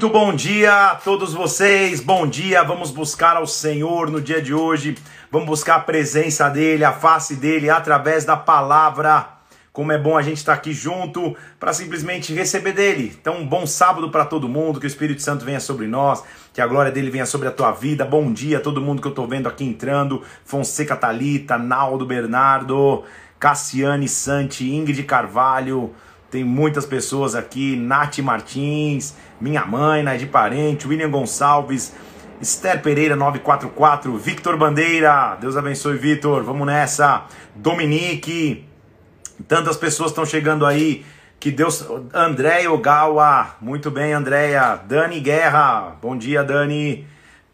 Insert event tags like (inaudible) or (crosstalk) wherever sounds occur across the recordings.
Muito bom dia a todos vocês, bom dia. Vamos buscar ao Senhor no dia de hoje, vamos buscar a presença dEle, a face dEle através da palavra. Como é bom a gente estar aqui junto para simplesmente receber dele. Então, um bom sábado para todo mundo, que o Espírito Santo venha sobre nós, que a glória dele venha sobre a tua vida. Bom dia a todo mundo que eu estou vendo aqui entrando: Fonseca Talita, Naldo Bernardo, Cassiane Santi, Ingrid Carvalho. Tem muitas pessoas aqui, Nath Martins, minha mãe, Naide Parente, William Gonçalves, Esther Pereira 944, Victor Bandeira, Deus abençoe Victor, vamos nessa, Dominique, tantas pessoas estão chegando aí, que Deus, Andréia Ogawa, muito bem Andréia, Dani Guerra, bom dia Dani,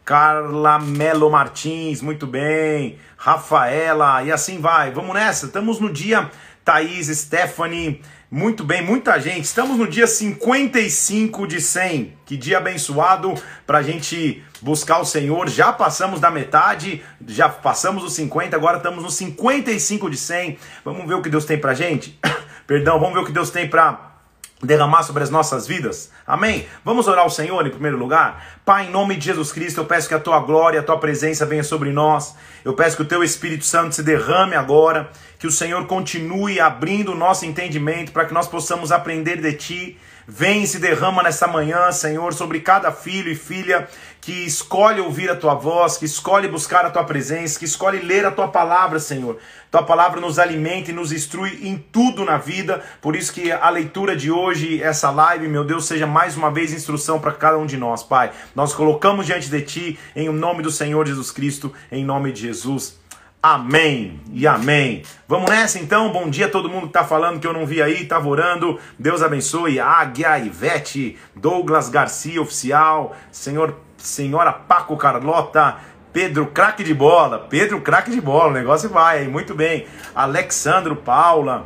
Carla Melo Martins, muito bem, Rafaela, e assim vai, vamos nessa, estamos no dia, Thaís, Stephanie, muito bem, muita gente. Estamos no dia 55 de 100. Que dia abençoado para a gente buscar o Senhor. Já passamos da metade, já passamos os 50, agora estamos no 55 de 100. Vamos ver o que Deus tem para gente? (coughs) Perdão, vamos ver o que Deus tem para derramar sobre as nossas vidas. Amém? Vamos orar ao Senhor em primeiro lugar? Pai, em nome de Jesus Cristo, eu peço que a tua glória, a tua presença venha sobre nós. Eu peço que o teu Espírito Santo se derrame agora, que o Senhor continue abrindo o nosso entendimento para que nós possamos aprender de ti Vem e se derrama nessa manhã, Senhor, sobre cada filho e filha que escolhe ouvir a tua voz, que escolhe buscar a tua presença, que escolhe ler a tua palavra, Senhor. Tua palavra nos alimenta e nos instrui em tudo na vida. Por isso que a leitura de hoje, essa live, meu Deus, seja mais uma vez instrução para cada um de nós, Pai. Nós colocamos diante de ti em nome do Senhor Jesus Cristo, em nome de Jesus. Amém e amém. Vamos nessa então. Bom dia a todo mundo que tá falando que eu não vi aí, tava orando. Deus abençoe. Águia, Ivete, Douglas Garcia oficial, senhor, senhora Paco Carlota, Pedro craque de bola, Pedro craque de bola. O negócio vai muito bem. Alexandro Paula,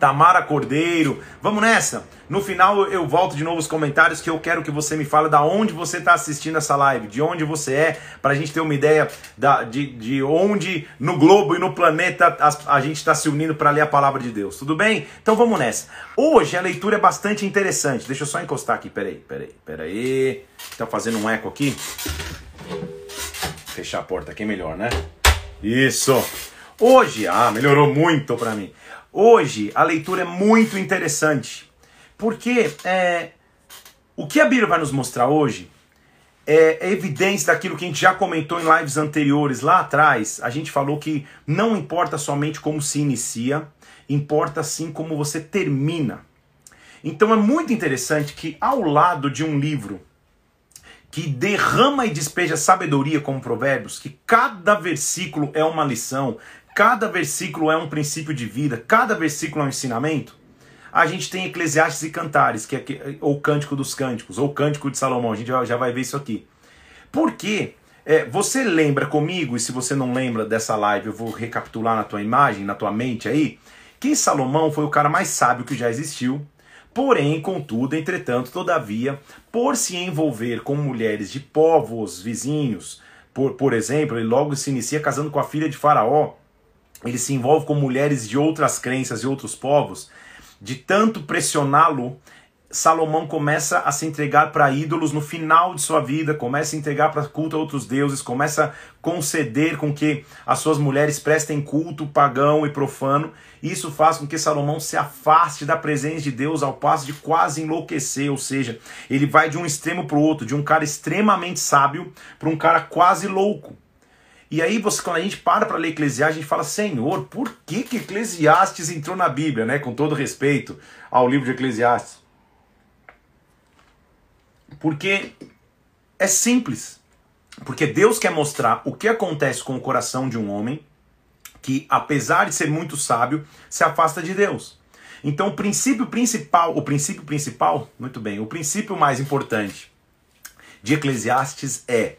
Tamara Cordeiro. Vamos nessa. No final eu volto de novo os comentários que eu quero que você me fale da onde você está assistindo essa live, de onde você é, para a gente ter uma ideia da, de, de onde no globo e no planeta a, a gente está se unindo para ler a palavra de Deus. Tudo bem? Então vamos nessa. Hoje a leitura é bastante interessante. Deixa eu só encostar aqui. Peraí, peraí, peraí. Tá fazendo um eco aqui. Fechar a porta aqui é melhor, né? Isso. Hoje, ah, melhorou muito para mim. Hoje a leitura é muito interessante. Porque é, o que a Bíblia vai nos mostrar hoje é, é evidência daquilo que a gente já comentou em lives anteriores lá atrás. A gente falou que não importa somente como se inicia, importa sim como você termina. Então é muito interessante que ao lado de um livro que derrama e despeja sabedoria como Provérbios, que cada versículo é uma lição, cada versículo é um princípio de vida, cada versículo é um ensinamento a gente tem Eclesiastes e Cantares, que é ou Cântico dos Cânticos, ou Cântico de Salomão. A gente já, vai ver isso aqui. Por quê? É, você lembra comigo, e se você não lembra dessa live, eu vou recapitular na tua imagem, na tua mente aí, que Salomão foi o cara mais sábio que já existiu. Porém, contudo, entretanto, todavia, por se envolver com mulheres de povos vizinhos, por, por exemplo, ele logo se inicia casando com a filha de Faraó, ele se envolve com mulheres de outras crenças e outros povos, de tanto pressioná-lo, Salomão começa a se entregar para ídolos no final de sua vida, começa a entregar para culto a outros deuses, começa a conceder com que as suas mulheres prestem culto pagão e profano. Isso faz com que Salomão se afaste da presença de Deus ao passo de quase enlouquecer, ou seja, ele vai de um extremo para o outro, de um cara extremamente sábio para um cara quase louco. E aí, você, quando a gente para para ler Eclesiastes, a gente fala, Senhor, por que, que Eclesiastes entrou na Bíblia, né? Com todo respeito ao livro de Eclesiastes. Porque é simples. Porque Deus quer mostrar o que acontece com o coração de um homem que, apesar de ser muito sábio, se afasta de Deus. Então, o princípio principal, o princípio principal, muito bem, o princípio mais importante de Eclesiastes é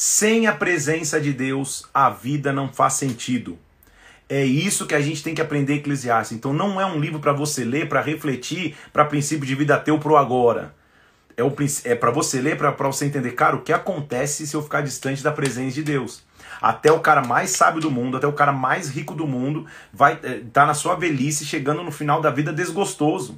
sem a presença de Deus, a vida não faz sentido. É isso que a gente tem que aprender Eclesiastes. Então não é um livro para você ler, para refletir, para princípio de vida teu pro agora. É, é para você ler, para você entender, cara, o que acontece se eu ficar distante da presença de Deus. Até o cara mais sábio do mundo, até o cara mais rico do mundo, vai estar é, tá na sua velhice, chegando no final da vida desgostoso.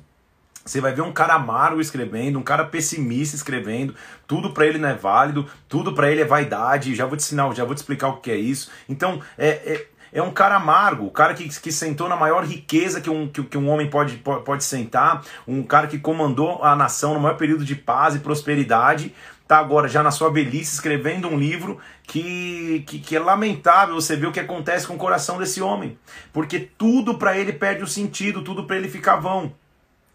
Você vai ver um cara amargo escrevendo, um cara pessimista escrevendo, tudo para ele não é válido, tudo para ele é vaidade. Já vou te ensinar, já vou te explicar o que é isso. Então, é, é, é um cara amargo, o cara que, que sentou na maior riqueza que um, que, que um homem pode, pode, sentar, um cara que comandou a nação no maior período de paz e prosperidade, tá agora já na sua velhice escrevendo um livro que, que, que, é lamentável você ver o que acontece com o coração desse homem, porque tudo para ele perde o sentido, tudo para ele fica vão.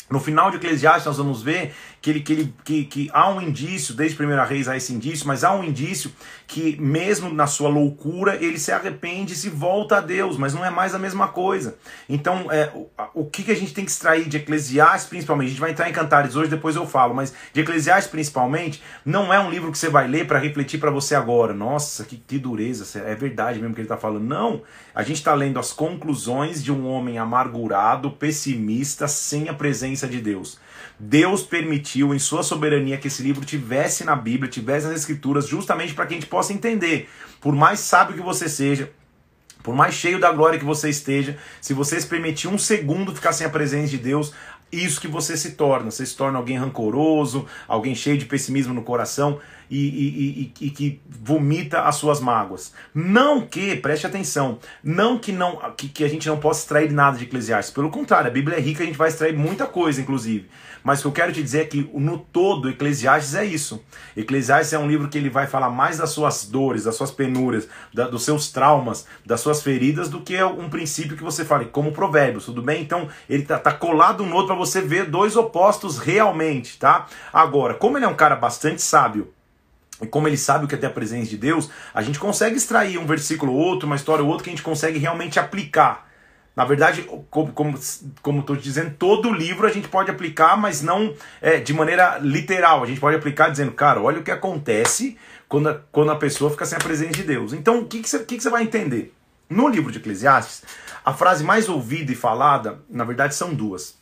No final de Eclesiastes, nós vamos ver que, ele, que, ele, que, que há um indício, desde Primeira Reis há esse indício, mas há um indício que, mesmo na sua loucura, ele se arrepende e se volta a Deus, mas não é mais a mesma coisa. Então, é, o, que, que a gente tem que extrair de Eclesiastes, principalmente? A gente vai entrar em Cantares hoje, depois eu falo, mas de Eclesiastes, principalmente, não é um livro que você vai ler para refletir para você agora. Nossa, que, que dureza, é verdade mesmo que ele está falando. Não, a gente está lendo as conclusões de um homem amargurado, pessimista, sem a presença de Deus. Deus permitiu, em sua soberania, que esse livro tivesse na Bíblia, tivesse nas Escrituras, justamente para que a gente possa entender. Por mais sábio que você seja, por mais cheio da glória que você esteja, se você se permitir um segundo ficar sem a presença de Deus, isso que você se torna. Você se torna alguém rancoroso, alguém cheio de pessimismo no coração e, e, e, e, que vomita as suas mágoas. Não que, preste atenção, não que não que, que a gente não possa extrair nada de Eclesiastes. Pelo contrário, a Bíblia é rica, a gente vai extrair muita coisa, inclusive. Mas o que eu quero te dizer é que no todo, Eclesiastes é isso. Eclesiastes é um livro que ele vai falar mais das suas dores, das suas penúrias, da, dos seus traumas, das suas feridas, do que um princípio que você fale, como provérbios, tudo bem? Então, ele tá, tá colado no outro para você ver dois opostos realmente, tá? Agora, como ele é um cara bastante sábio, e como ele sabe o que é ter a presença de Deus, a gente consegue extrair um versículo ou outro, uma história ou outra que a gente consegue realmente aplicar. Na verdade, como como como estou dizendo, todo livro a gente pode aplicar, mas não é, de maneira literal. A gente pode aplicar dizendo, cara, olha o que acontece quando a, quando a pessoa fica sem a presença de Deus. Então, o que, que, você, que, que você vai entender? No livro de Eclesiastes, a frase mais ouvida e falada, na verdade, são duas.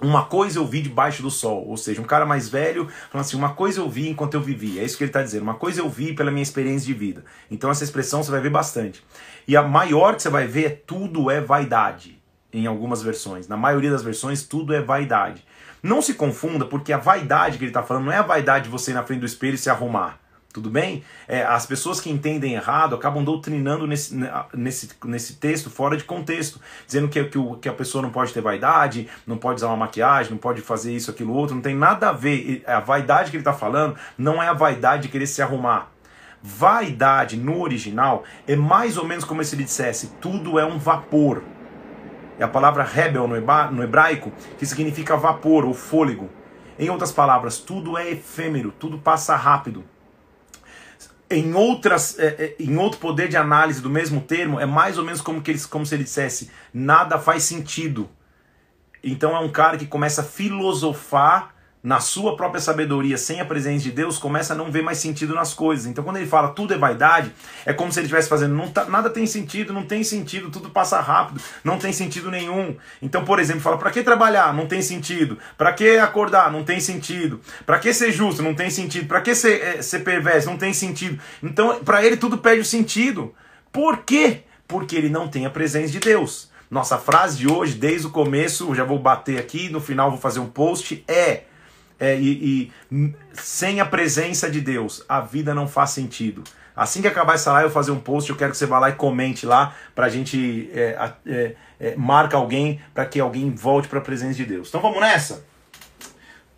Uma coisa eu vi debaixo do sol, ou seja, um cara mais velho falando assim: uma coisa eu vi enquanto eu vivia. É isso que ele está dizendo. Uma coisa eu vi pela minha experiência de vida. Então, essa expressão você vai ver bastante. E a maior que você vai ver é tudo é vaidade, em algumas versões. Na maioria das versões, tudo é vaidade. Não se confunda, porque a vaidade que ele está falando não é a vaidade de você ir na frente do espelho e se arrumar. Tudo bem? É, as pessoas que entendem errado acabam doutrinando nesse, nesse, nesse texto fora de contexto, dizendo que, que, o, que a pessoa não pode ter vaidade, não pode usar uma maquiagem, não pode fazer isso, aquilo, outro, não tem nada a ver. A vaidade que ele está falando não é a vaidade de querer se arrumar. Vaidade no original é mais ou menos como se ele dissesse: tudo é um vapor. É a palavra rebel no hebraico, que significa vapor ou fôlego. Em outras palavras, tudo é efêmero, tudo passa rápido em, outras, é, é, em outro poder de análise do mesmo termo, é mais ou menos como, que ele, como se ele dissesse: nada faz sentido. Então é um cara que começa a filosofar na sua própria sabedoria, sem a presença de Deus, começa a não ver mais sentido nas coisas. Então, quando ele fala tudo é vaidade, é como se ele estivesse fazendo tá, nada tem sentido, não tem sentido, tudo passa rápido, não tem sentido nenhum. Então, por exemplo, fala para que trabalhar? Não tem sentido. Para que acordar? Não tem sentido. Para que ser justo? Não tem sentido. Para que ser, é, ser perverso? Não tem sentido. Então, para ele tudo perde o sentido. Por quê? Porque ele não tem a presença de Deus. Nossa frase de hoje, desde o começo, já vou bater aqui, no final vou fazer um post, é é, e, e, sem a presença de Deus, a vida não faz sentido. Assim que acabar essa live, eu fazer um post, eu quero que você vá lá e comente lá, pra gente é, é, é, marca alguém, para que alguém volte para a presença de Deus. Então vamos nessa?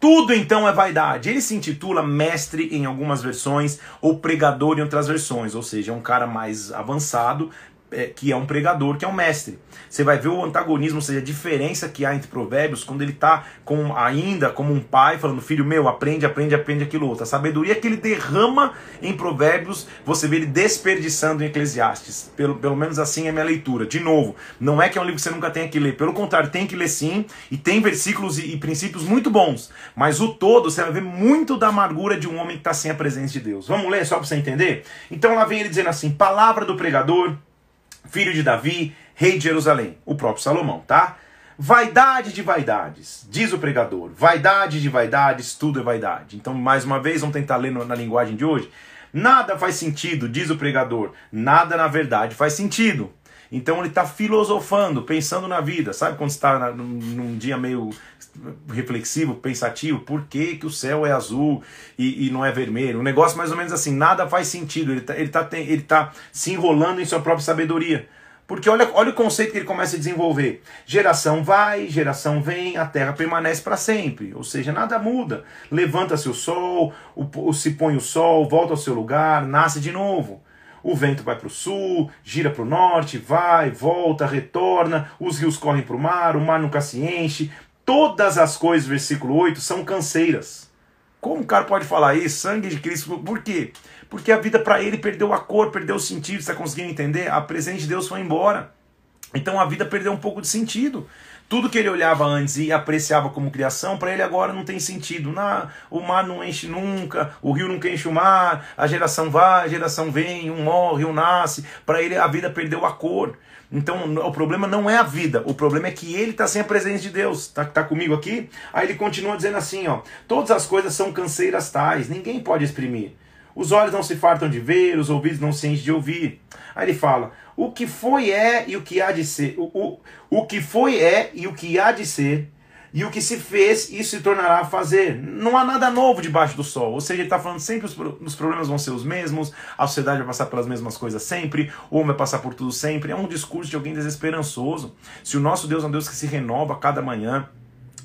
Tudo então é vaidade. Ele se intitula mestre em algumas versões ou pregador em outras versões, ou seja, é um cara mais avançado, é, que é um pregador, que é um mestre. Você vai ver o antagonismo, ou seja, a diferença que há entre provérbios quando ele está com, ainda como um pai falando, filho meu, aprende, aprende, aprende aquilo outro. A sabedoria que ele derrama em provérbios, você vê ele desperdiçando em Eclesiastes. Pelo, pelo menos assim é minha leitura. De novo, não é que é um livro que você nunca tenha que ler. Pelo contrário, tem que ler sim, e tem versículos e, e princípios muito bons. Mas o todo, você vai ver muito da amargura de um homem que está sem a presença de Deus. Vamos ler só para você entender? Então lá vem ele dizendo assim, palavra do pregador filho de Davi, rei de Jerusalém, o próprio Salomão, tá? Vaidade de vaidades, diz o pregador. Vaidade de vaidades, tudo é vaidade. Então, mais uma vez, vamos tentar ler na linguagem de hoje. Nada faz sentido, diz o pregador. Nada na verdade faz sentido. Então ele está filosofando, pensando na vida. Sabe quando está num, num, dia meio reflexivo, pensativo? Por que, que o céu é azul e, e, não é vermelho? Um negócio mais ou menos assim, nada faz sentido. Ele está ele tá, ele tá se enrolando em sua própria sabedoria. Porque olha, olha o conceito que ele começa a desenvolver. Geração vai, geração vem, a terra permanece para sempre. Ou seja, nada muda. Levanta-se o sol, o, o, se põe o sol, volta ao seu lugar, nasce de novo. O vento vai para o sul, gira para o norte, vai, volta, retorna, os rios correm para o mar, o mar nunca se enche. Todas as coisas, versículo 8, são canseiras. Como o cara pode falar isso? Sangue de Cristo, por quê? Porque a vida para ele perdeu a cor, perdeu o sentido. Você está conseguindo entender? A presença de Deus foi embora. Então a vida perdeu um pouco de sentido. Tudo que ele olhava antes e apreciava como criação, para ele agora não tem sentido. Na, o mar não enche nunca, o rio nunca enche o mar, a geração vai, a geração vem, um morre, um nasce. Para ele a vida perdeu a cor. Então o problema não é a vida, o problema é que ele está sem a presença de Deus. Tá, tá comigo aqui? Aí ele continua dizendo assim: ó, todas as coisas são canseiras tais, ninguém pode exprimir. Os olhos não se fartam de ver, os ouvidos não se enchem de ouvir. Aí ele fala: o que foi é e o que há de ser. O, o, o que foi é e o que há de ser. E o que se fez, isso se tornará a fazer. Não há nada novo debaixo do sol. Ou seja, ele está falando sempre os, os problemas vão ser os mesmos, a sociedade vai passar pelas mesmas coisas sempre, o homem vai passar por tudo sempre. É um discurso de alguém desesperançoso. Se o nosso Deus é um Deus que se renova a cada manhã,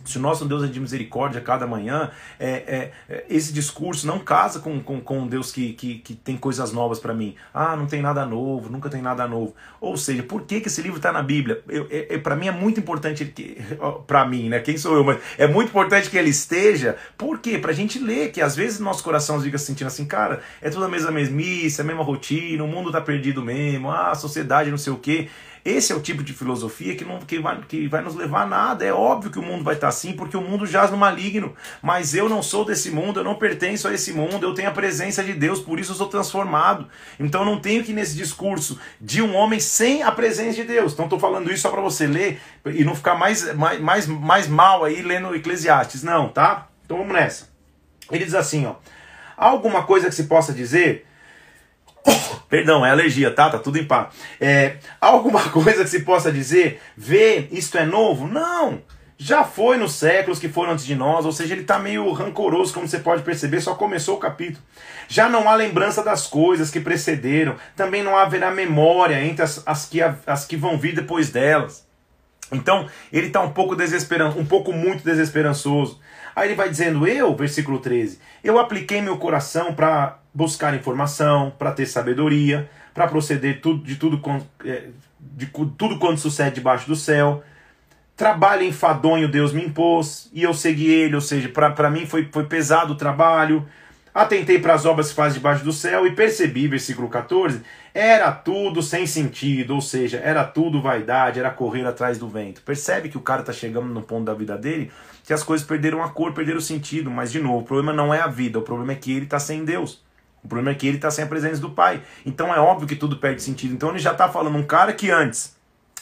se o nosso Deus é de misericórdia cada manhã, é, é, é, esse discurso não casa com, com, com Deus que, que, que tem coisas novas para mim. Ah, não tem nada novo, nunca tem nada novo. Ou seja, por que, que esse livro está na Bíblia? Eu, é, é para mim é muito importante, para mim, né? Quem sou eu? Mas é muito importante que ele esteja. Por quê? Para a gente ler, que às vezes nosso coração fica se sentindo assim, cara, é tudo a mesma mesmice, a mesma rotina, o mundo está perdido mesmo, ah, a sociedade não sei o quê. Esse é o tipo de filosofia que, não, que, vai, que vai nos levar a nada. É óbvio que o mundo vai estar assim, porque o mundo jaz no maligno. Mas eu não sou desse mundo, eu não pertenço a esse mundo, eu tenho a presença de Deus, por isso eu sou transformado. Então não tenho que ir nesse discurso de um homem sem a presença de Deus. Então estou falando isso só para você ler e não ficar mais, mais, mais, mais mal aí lendo Eclesiastes. Não, tá? Então vamos nessa. Ele diz assim, ó. Há alguma coisa que se possa dizer Perdão, é alergia, tá? Tá tudo em paz. É, alguma (laughs) coisa que se possa dizer, vê, isto é novo? Não! Já foi nos séculos que foram antes de nós, ou seja, ele está meio rancoroso, como você pode perceber, só começou o capítulo. Já não há lembrança das coisas que precederam, também não haverá memória entre as, as, que, as que vão vir depois delas. Então, ele está um pouco desesperançoso, um pouco muito desesperançoso. Aí ele vai dizendo: Eu, versículo 13, eu apliquei meu coração para buscar informação, para ter sabedoria, para proceder tudo, de, tudo, é, de tudo quanto sucede debaixo do céu. Trabalho enfadonho Deus me impôs e eu segui ele, ou seja, para mim foi, foi pesado o trabalho. Atentei para as obras que faz debaixo do céu e percebi, versículo 14, era tudo sem sentido, ou seja, era tudo vaidade, era correr atrás do vento. Percebe que o cara está chegando no ponto da vida dele que as coisas perderam a cor, perderam o sentido, mas de novo, o problema não é a vida, o problema é que ele está sem Deus. O problema é que ele está sem a presença do Pai. Então é óbvio que tudo perde sentido. Então ele já está falando, um cara que antes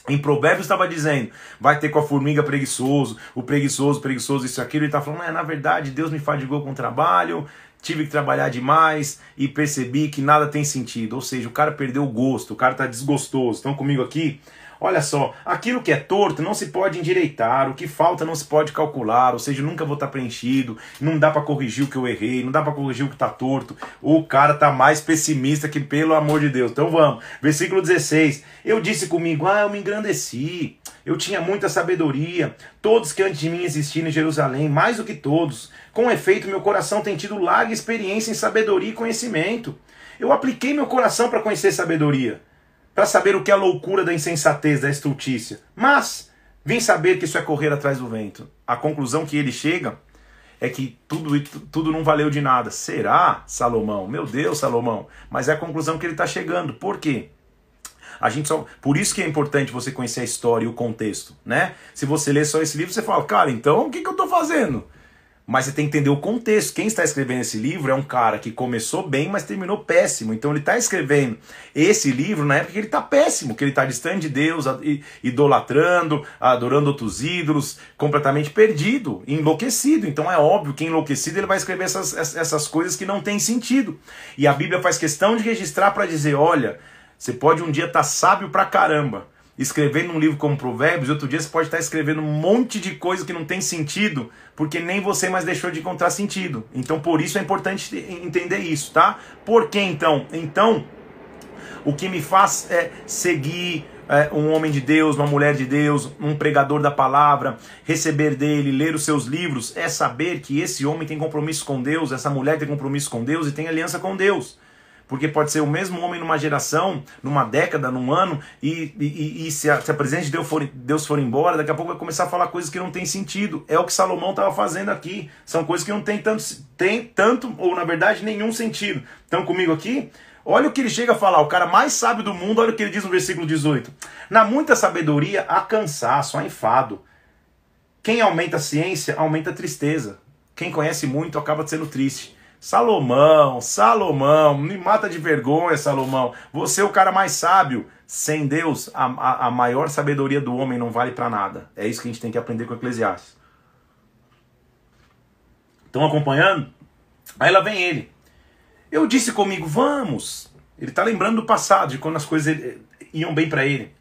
em Provérbios estava dizendo, vai ter com a formiga preguiçoso, o preguiçoso, preguiçoso, isso aquilo. Ele está falando, é, na verdade, Deus me fadigou com o trabalho, tive que trabalhar demais e percebi que nada tem sentido. Ou seja, o cara perdeu o gosto, o cara está desgostoso. Estão comigo aqui? Olha só, aquilo que é torto não se pode endireitar, o que falta não se pode calcular, ou seja, nunca vou estar preenchido, não dá para corrigir o que eu errei, não dá para corrigir o que está torto. O cara tá mais pessimista que pelo amor de Deus. Então vamos, versículo 16. Eu disse comigo: "Ah, eu me engrandeci. Eu tinha muita sabedoria, todos que antes de mim existiram em Jerusalém, mais do que todos. Com efeito, meu coração tem tido larga experiência em sabedoria e conhecimento. Eu apliquei meu coração para conhecer sabedoria para saber o que é a loucura da insensatez, da estultícia. Mas vim saber que isso é correr atrás do vento. A conclusão que ele chega é que tudo, tudo não valeu de nada. Será, Salomão? Meu Deus, Salomão. Mas é a conclusão que ele está chegando. Por quê? A gente só, por isso que é importante você conhecer a história e o contexto, né? Se você ler só esse livro, você fala, cara, então o que, que eu estou fazendo? Mas você tem que entender o contexto. Quem está escrevendo esse livro é um cara que começou bem, mas terminou péssimo. Então ele está escrevendo esse livro na época que ele está péssimo, que ele está distante de Deus, idolatrando, adorando outros ídolos, completamente perdido, enlouquecido. Então é óbvio que enlouquecido ele vai escrever essas, essas coisas que não têm sentido. E a Bíblia faz questão de registrar para dizer: olha, você pode um dia estar tá sábio pra caramba escrevendo um livro como Provérbios, outro dia você pode estar escrevendo um monte de coisa que não tem sentido, porque nem você mais deixou de encontrar sentido. Então, por isso é importante entender isso, tá? Por que então? Então, o que me faz é seguir é, um homem de Deus, uma mulher de Deus, um pregador da palavra, receber dele, ler os seus livros, é saber que esse homem tem compromisso com Deus, essa mulher tem compromisso com Deus e tem aliança com Deus. Porque pode ser o mesmo homem numa geração, numa década, num ano, e, e, e se, a, se a presença de Deus for, Deus for embora, daqui a pouco vai começar a falar coisas que não tem sentido. É o que Salomão estava fazendo aqui. São coisas que não tem tanto, tem tanto, ou na verdade, nenhum sentido. Estão comigo aqui? Olha o que ele chega a falar, o cara mais sábio do mundo, olha o que ele diz no versículo 18. Na muita sabedoria há cansaço, há enfado. Quem aumenta a ciência, aumenta a tristeza. Quem conhece muito acaba sendo triste. Salomão, Salomão, me mata de vergonha, Salomão. Você é o cara mais sábio. Sem Deus, a, a, a maior sabedoria do homem não vale para nada. É isso que a gente tem que aprender com Eclesiastes. Estão acompanhando? Aí lá vem ele. Eu disse comigo, vamos. Ele está lembrando do passado, de quando as coisas iam bem para ele.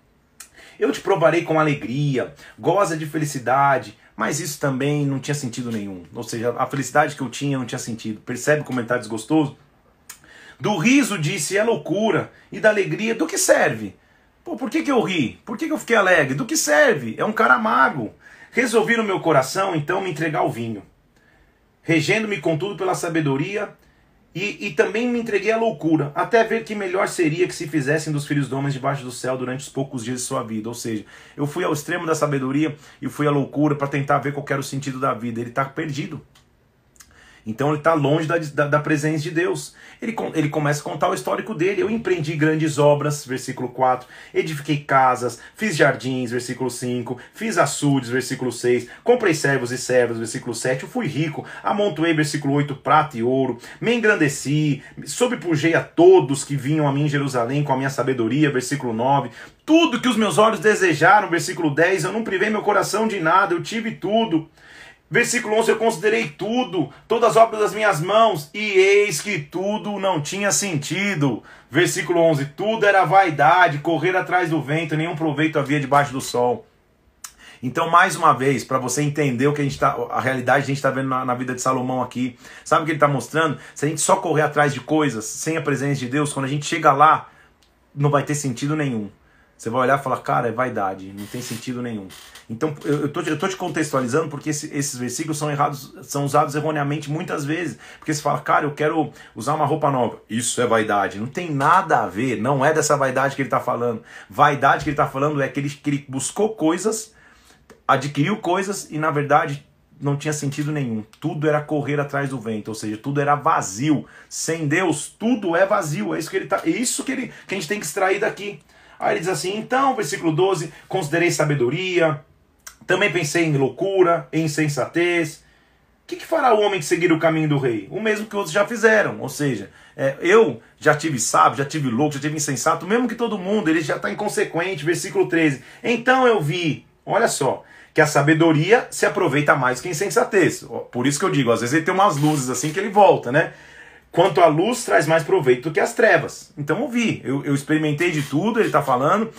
Eu te provarei com alegria, goza de felicidade, mas isso também não tinha sentido nenhum. Ou seja, a felicidade que eu tinha não tinha sentido. Percebe ele está desgostoso? Do riso disse é loucura, e da alegria do que serve? Pô, por que, que eu ri? Por que, que eu fiquei alegre? Do que serve? É um cara mago. Resolvi no meu coração então me entregar ao vinho. Regendo-me contudo pela sabedoria, e, e, também me entreguei à loucura, até ver que melhor seria que se fizessem dos filhos de homens debaixo do céu durante os poucos dias de sua vida. Ou seja, eu fui ao extremo da sabedoria e fui à loucura para tentar ver qual era o sentido da vida. Ele está perdido. Então ele está longe da, da, da, presença de Deus. Ele, ele começa a contar o histórico dele. Eu empreendi grandes obras, versículo 4. Edifiquei casas, fiz jardins, versículo 5. Fiz açudes, versículo 6. Comprei servos e servas, versículo 7. Eu fui rico, amontoei, versículo 8, prata e ouro. Me engrandeci, sobrepujei a todos que vinham a mim em Jerusalém com a minha sabedoria, versículo 9. Tudo que os meus olhos desejaram, versículo 10. Eu não privei meu coração de nada, eu tive tudo. Versículo 11: Eu considerei tudo, todas as obras das minhas mãos, e eis que tudo não tinha sentido. Versículo 11: Tudo era vaidade, correr atrás do vento, nenhum proveito havia debaixo do sol. Então, mais uma vez, para você entender o que a gente tá, a realidade que a gente está vendo na, na, vida de Salomão aqui, sabe o que ele está mostrando? Se a gente só correr atrás de coisas sem a presença de Deus, quando a gente chega lá, não vai ter sentido nenhum. Você vai olhar e falar, cara, é vaidade, não tem sentido nenhum. Então, eu, tô, eu tô te contextualizando porque esse, esses versículos são errados, são usados erroneamente muitas vezes. Porque você fala, cara, eu quero usar uma roupa nova. Isso é vaidade. Não tem nada a ver, não é dessa vaidade que ele está falando. Vaidade que ele está falando é que ele, que ele buscou coisas, adquiriu coisas e, na verdade, não tinha sentido nenhum. Tudo era correr atrás do vento, ou seja, tudo era vazio. Sem Deus, tudo é vazio. É isso que ele tá, é isso que, ele, que a gente tem que extrair daqui. Aí ele diz assim: então, versículo 12: considerei sabedoria, também pensei em loucura, em insensatez. O que, que fará o homem que seguir o caminho do rei? O mesmo que outros já fizeram. Ou seja, é, eu já tive sábio, já tive louco, já tive insensato, mesmo que todo mundo, ele já está inconsequente. Versículo 13: então eu vi, olha só, que a sabedoria se aproveita mais que a insensatez. Por isso que eu digo, às vezes ele tem umas luzes assim que ele volta, né? Quanto a luz traz mais proveito do que as trevas. Então eu vi, eu, eu experimentei de tudo, ele está falando,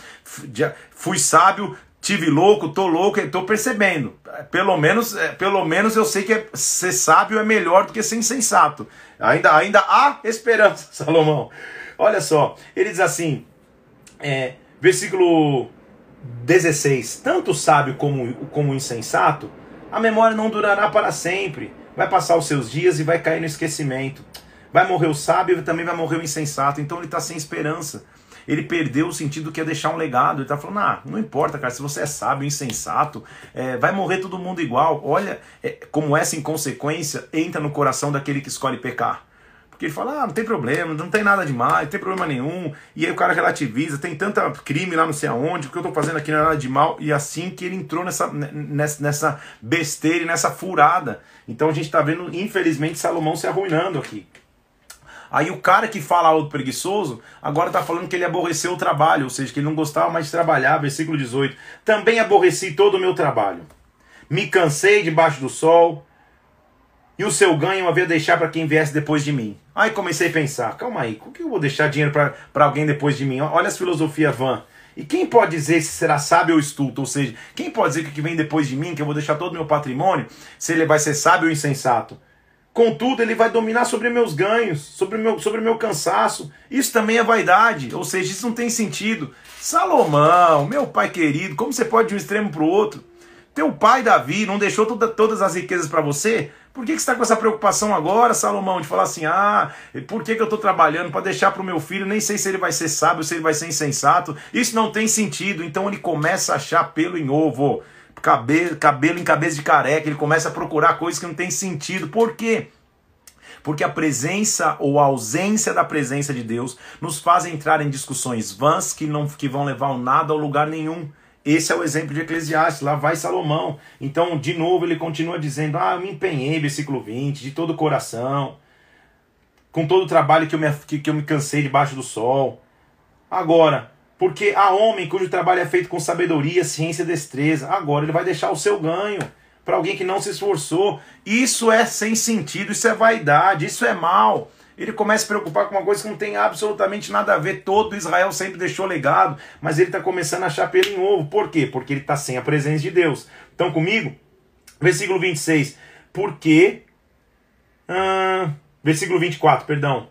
fui sábio, tive louco, tô louco, estou percebendo. Pelo menos, é, pelo menos eu sei que é, ser sábio é melhor do que ser insensato. Ainda, ainda há esperança, (laughs) Salomão. Olha só, ele diz assim, é, versículo 16: Tanto sábio como, como insensato, a memória não durará para sempre. Vai passar os seus dias e vai cair no esquecimento. Vai morrer o sábio e também vai morrer o insensato. Então ele está sem esperança. Ele perdeu o sentido que é deixar um legado. Ele está falando: ah, não importa, cara, se você é sábio, insensato, é, vai morrer todo mundo igual. Olha é, como essa inconsequência entra no coração daquele que escolhe pecar. Porque ele fala, ah, não tem problema, não tem nada demais, não tem problema nenhum. E aí o cara relativiza, tem tanta crime lá não sei aonde, o que eu estou fazendo aqui não é nada de mal. E assim que ele entrou nessa, nessa, nessa besteira e nessa furada. Então a gente está vendo, infelizmente, Salomão se arruinando aqui. Aí o cara que fala algo preguiçoso, agora está falando que ele aborreceu o trabalho, ou seja, que ele não gostava mais de trabalhar, versículo 18. Também aborreci todo o meu trabalho. Me cansei debaixo do sol, e o seu ganho havia deixar para quem viesse depois de mim. Aí comecei a pensar, calma aí, como que eu vou deixar dinheiro para alguém depois de mim? Olha as filosofias vã. E quem pode dizer se será sábio ou estulto? Ou seja, quem pode dizer que o que vem depois de mim, que eu vou deixar todo o meu patrimônio, se ele vai ser sábio ou insensato? Contudo, ele vai dominar sobre meus ganhos, sobre meu, sobre meu cansaço. Isso também é vaidade, ou seja, isso não tem sentido. Salomão, meu pai querido, como você pode de um extremo para o outro? Teu pai, Davi, não deixou toda, todas as riquezas para você? Por que, que você está com essa preocupação agora, Salomão, de falar assim, ah, por que, que eu estou trabalhando para deixar para o meu filho? Nem sei se ele vai ser sábio, se ele vai ser insensato. Isso não tem sentido. Então ele começa a achar pelo em ovo cabelo, cabelo em cabeça de careca, ele começa a procurar coisas que não tem sentido. Por quê? Porque a presença ou a ausência da presença de Deus nos faz entrar em discussões vãs que não que vão levar nada ao lugar nenhum. Esse é o exemplo de Eclesiastes, lá vai Salomão. Então, de novo, ele continua dizendo: Ah, eu me empenhei, versículo 20, de todo o coração, com todo o trabalho que eu me, que, que eu me cansei debaixo do sol. Agora, porque há homem cujo trabalho é feito com sabedoria, ciência e destreza. Agora ele vai deixar o seu ganho para alguém que não se esforçou. Isso é sem sentido, isso é vaidade, isso é mal. Ele começa a se preocupar com uma coisa que não tem absolutamente nada a ver. Todo Israel sempre deixou legado, mas ele está começando a achar pelo em ovo. Por quê? Porque ele está sem a presença de Deus. Estão comigo? Versículo 26. Porque. Hum, versículo 24, perdão.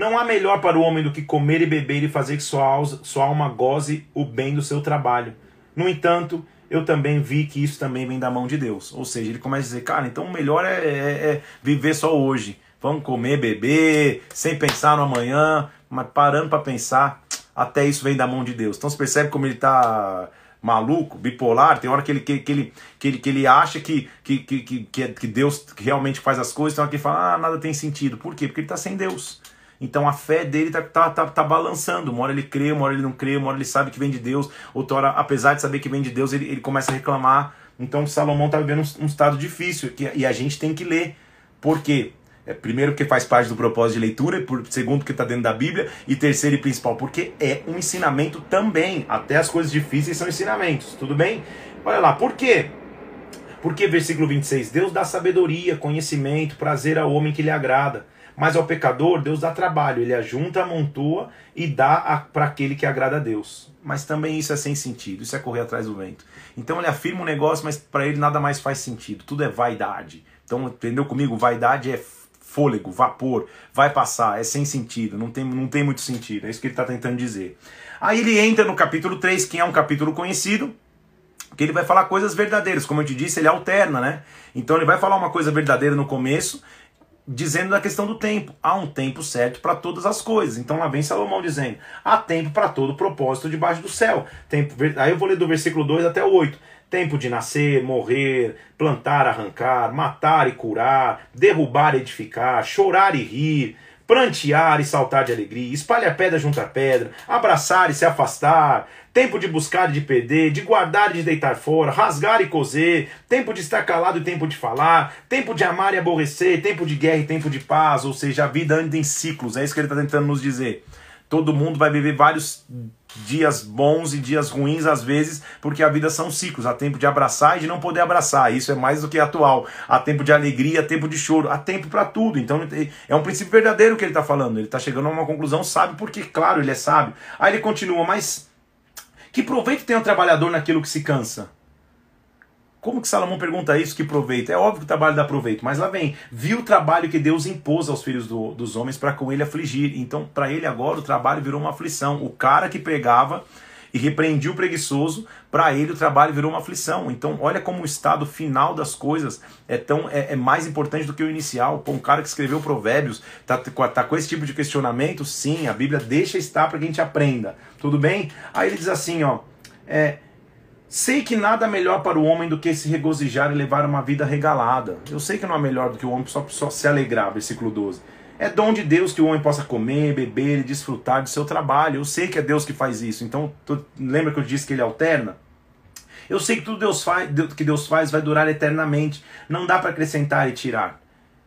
Não há melhor para o homem do que comer e beber e fazer que sua, sua alma goze o bem do seu trabalho. No entanto, eu também vi que isso também vem da mão de Deus. Ou seja, ele começa a dizer, cara, então o melhor é, é, é viver só hoje. Vamos comer, beber, sem pensar no amanhã, mas parando para pensar, até isso vem da mão de Deus. Então você percebe como ele está maluco, bipolar, tem hora que ele, que, que, ele, que, ele, que ele acha que, que, que, que, que Deus realmente faz as coisas, tem hora que ele fala, ah, nada tem sentido. Por quê? Porque ele está sem Deus. Então a fé dele tá, tá, tá, tá, balançando. Uma hora ele crê, uma hora ele não crê, uma hora ele sabe que vem de Deus, outra hora, apesar de saber que vem de Deus, ele, ele começa a reclamar. Então Salomão está vivendo um, um, estado difícil que, e a gente tem que ler. Por quê? É, primeiro, porque faz parte do propósito de leitura, por, segundo, porque está dentro da Bíblia, e terceiro e principal, porque é um ensinamento também. Até as coisas difíceis são ensinamentos, tudo bem? Olha lá, por quê? Porque, versículo 26, Deus dá sabedoria, conhecimento, prazer ao homem que lhe agrada. Mas ao pecador, Deus dá trabalho, ele ajunta, amontoa e dá para aquele que agrada a Deus. Mas também isso é sem sentido, isso é correr atrás do vento. Então ele afirma um negócio, mas para ele nada mais faz sentido, tudo é vaidade. Então, entendeu comigo? Vaidade é fôlego, vapor, vai passar, é sem sentido, não tem, não tem muito sentido, é isso que ele está tentando dizer. Aí ele entra no capítulo 3, que é um capítulo conhecido, que ele vai falar coisas verdadeiras, como eu te disse, ele alterna, né? Então ele vai falar uma coisa verdadeira no começo dizendo da questão do tempo. Há um tempo certo para todas as coisas. Então lá vem Salomão dizendo: há tempo para todo propósito debaixo do céu. Tempo, aí eu vou ler do versículo 2 até o 8. Tempo de nascer, morrer, plantar, arrancar, matar e curar, derrubar edificar, chorar e rir, prantear e saltar de alegria, espalhar pedra junto à pedra, abraçar e se afastar, tempo de buscar e de perder, de guardar e de deitar fora, rasgar e coser, tempo de estar calado e tempo de falar, tempo de amar e aborrecer, tempo de guerra e tempo de paz, ou seja, a vida anda em ciclos, é isso que ele está tentando nos dizer. Todo mundo vai viver vários dias bons e dias ruins às vezes, porque a vida são ciclos. Há tempo de abraçar e de não poder abraçar. Isso é mais do que atual. Há tempo de alegria, há tempo de choro, há tempo para tudo. Então é um princípio verdadeiro que ele está falando. Ele está chegando a uma conclusão, sabe porque, claro, ele é sábio. Aí ele continua, mas que proveito tem o trabalhador naquilo que se cansa? Como que Salomão pergunta isso? Que proveito? É óbvio que o trabalho dá proveito, mas lá vem. Viu o trabalho que Deus impôs aos filhos do, dos homens para com ele afligir. Então, para ele agora, o trabalho virou uma aflição. O cara que pregava e repreendia o preguiçoso, para ele o trabalho virou uma aflição. Então, olha como o estado final das coisas é tão é, é mais importante do que o inicial. Pô, um cara que escreveu Provérbios tá, tá com esse tipo de questionamento, sim, a Bíblia deixa estar para que a gente aprenda. Tudo bem? Aí ele diz assim, ó. É, Sei que nada melhor para o homem do que se regozijar e levar uma vida regalada. Eu sei que não é melhor do que o homem só, só se alegrar, versículo 12. É dom de Deus que o homem possa comer, beber e desfrutar do seu trabalho. Eu sei que é Deus que faz isso. Então, tu, lembra que eu disse que ele alterna? Eu sei que tudo Deus faz, que Deus faz vai durar eternamente. Não dá para acrescentar e tirar.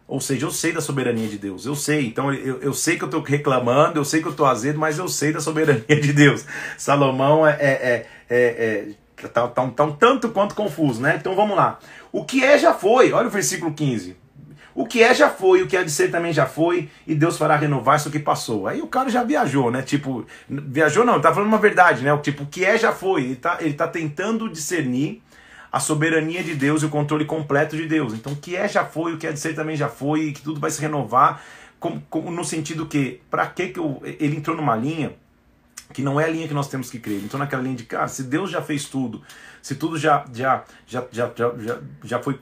Ou seja, eu sei da soberania de Deus, eu sei. Então eu, eu sei que eu estou reclamando, eu sei que eu estou azedo, mas eu sei da soberania de Deus. Salomão é, é, é, é Tá, tá, tá um tanto quanto confuso, né? Então vamos lá. O que é já foi. Olha o versículo 15. O que é já foi, o que é de ser também já foi, e Deus fará renovar isso que passou. Aí o cara já viajou, né? Tipo, viajou não, ele tá falando uma verdade, né? Tipo, o que é já foi. Ele tá, ele tá tentando discernir a soberania de Deus e o controle completo de Deus. Então, o que é já foi, o que é de ser também já foi, e que tudo vai se renovar, com, com, no sentido que, para que que eu, ele entrou numa linha que não é a linha que nós temos que crer. Então, naquela linha de, cara, se Deus já fez tudo, se tudo já, já, já, já, já, já foi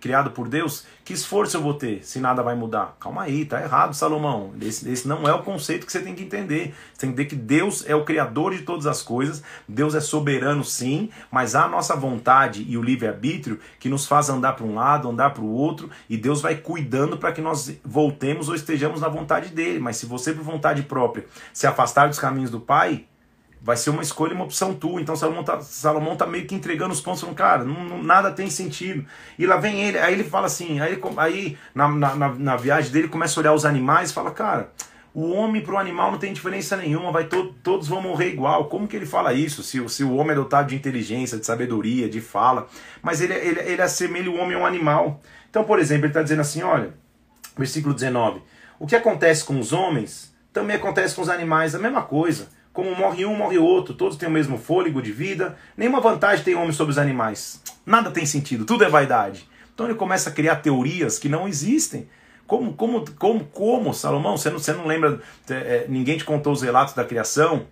criado por Deus, que esforço eu vou ter se nada vai mudar? Calma aí, tá errado, Salomão. Esse, esse não é o conceito que você tem que entender. Você tem que entender que Deus é o criador de todas as coisas, Deus é soberano sim, mas há a nossa vontade e o livre-arbítrio que nos faz andar para um lado, andar para o outro, e Deus vai cuidando para que nós voltemos ou estejamos na vontade dele. Mas se você, por vontade própria, se afastar dos caminhos do Pai, vai ser uma escolha, uma opção tua. Então Salomão tá, Salomão tá meio que entregando os pontos, falando, cara, não, não, nada tem sentido. E lá vem ele, aí ele fala assim, aí, aí na, na, na viagem dele começa a olhar os animais e fala, cara, o homem para o animal não tem diferença nenhuma, vai to todos vão morrer igual. Como que ele fala isso? Se, se o homem é dotado de inteligência, de sabedoria, de fala, mas ele, ele, ele assemelha o homem a um animal. Então, por exemplo, ele está dizendo assim, olha, versículo 19, o que acontece com os homens também acontece com os animais, a mesma coisa. Como morre um, morre outro, todos têm o mesmo fôlego de vida, nenhuma vantagem tem o homem sobre os animais. Nada tem sentido, tudo é vaidade. Então ele começa a criar teorias que não existem. Como, como, como, como, Salomão? Você não, você não lembra, é, ninguém te contou os relatos da criação?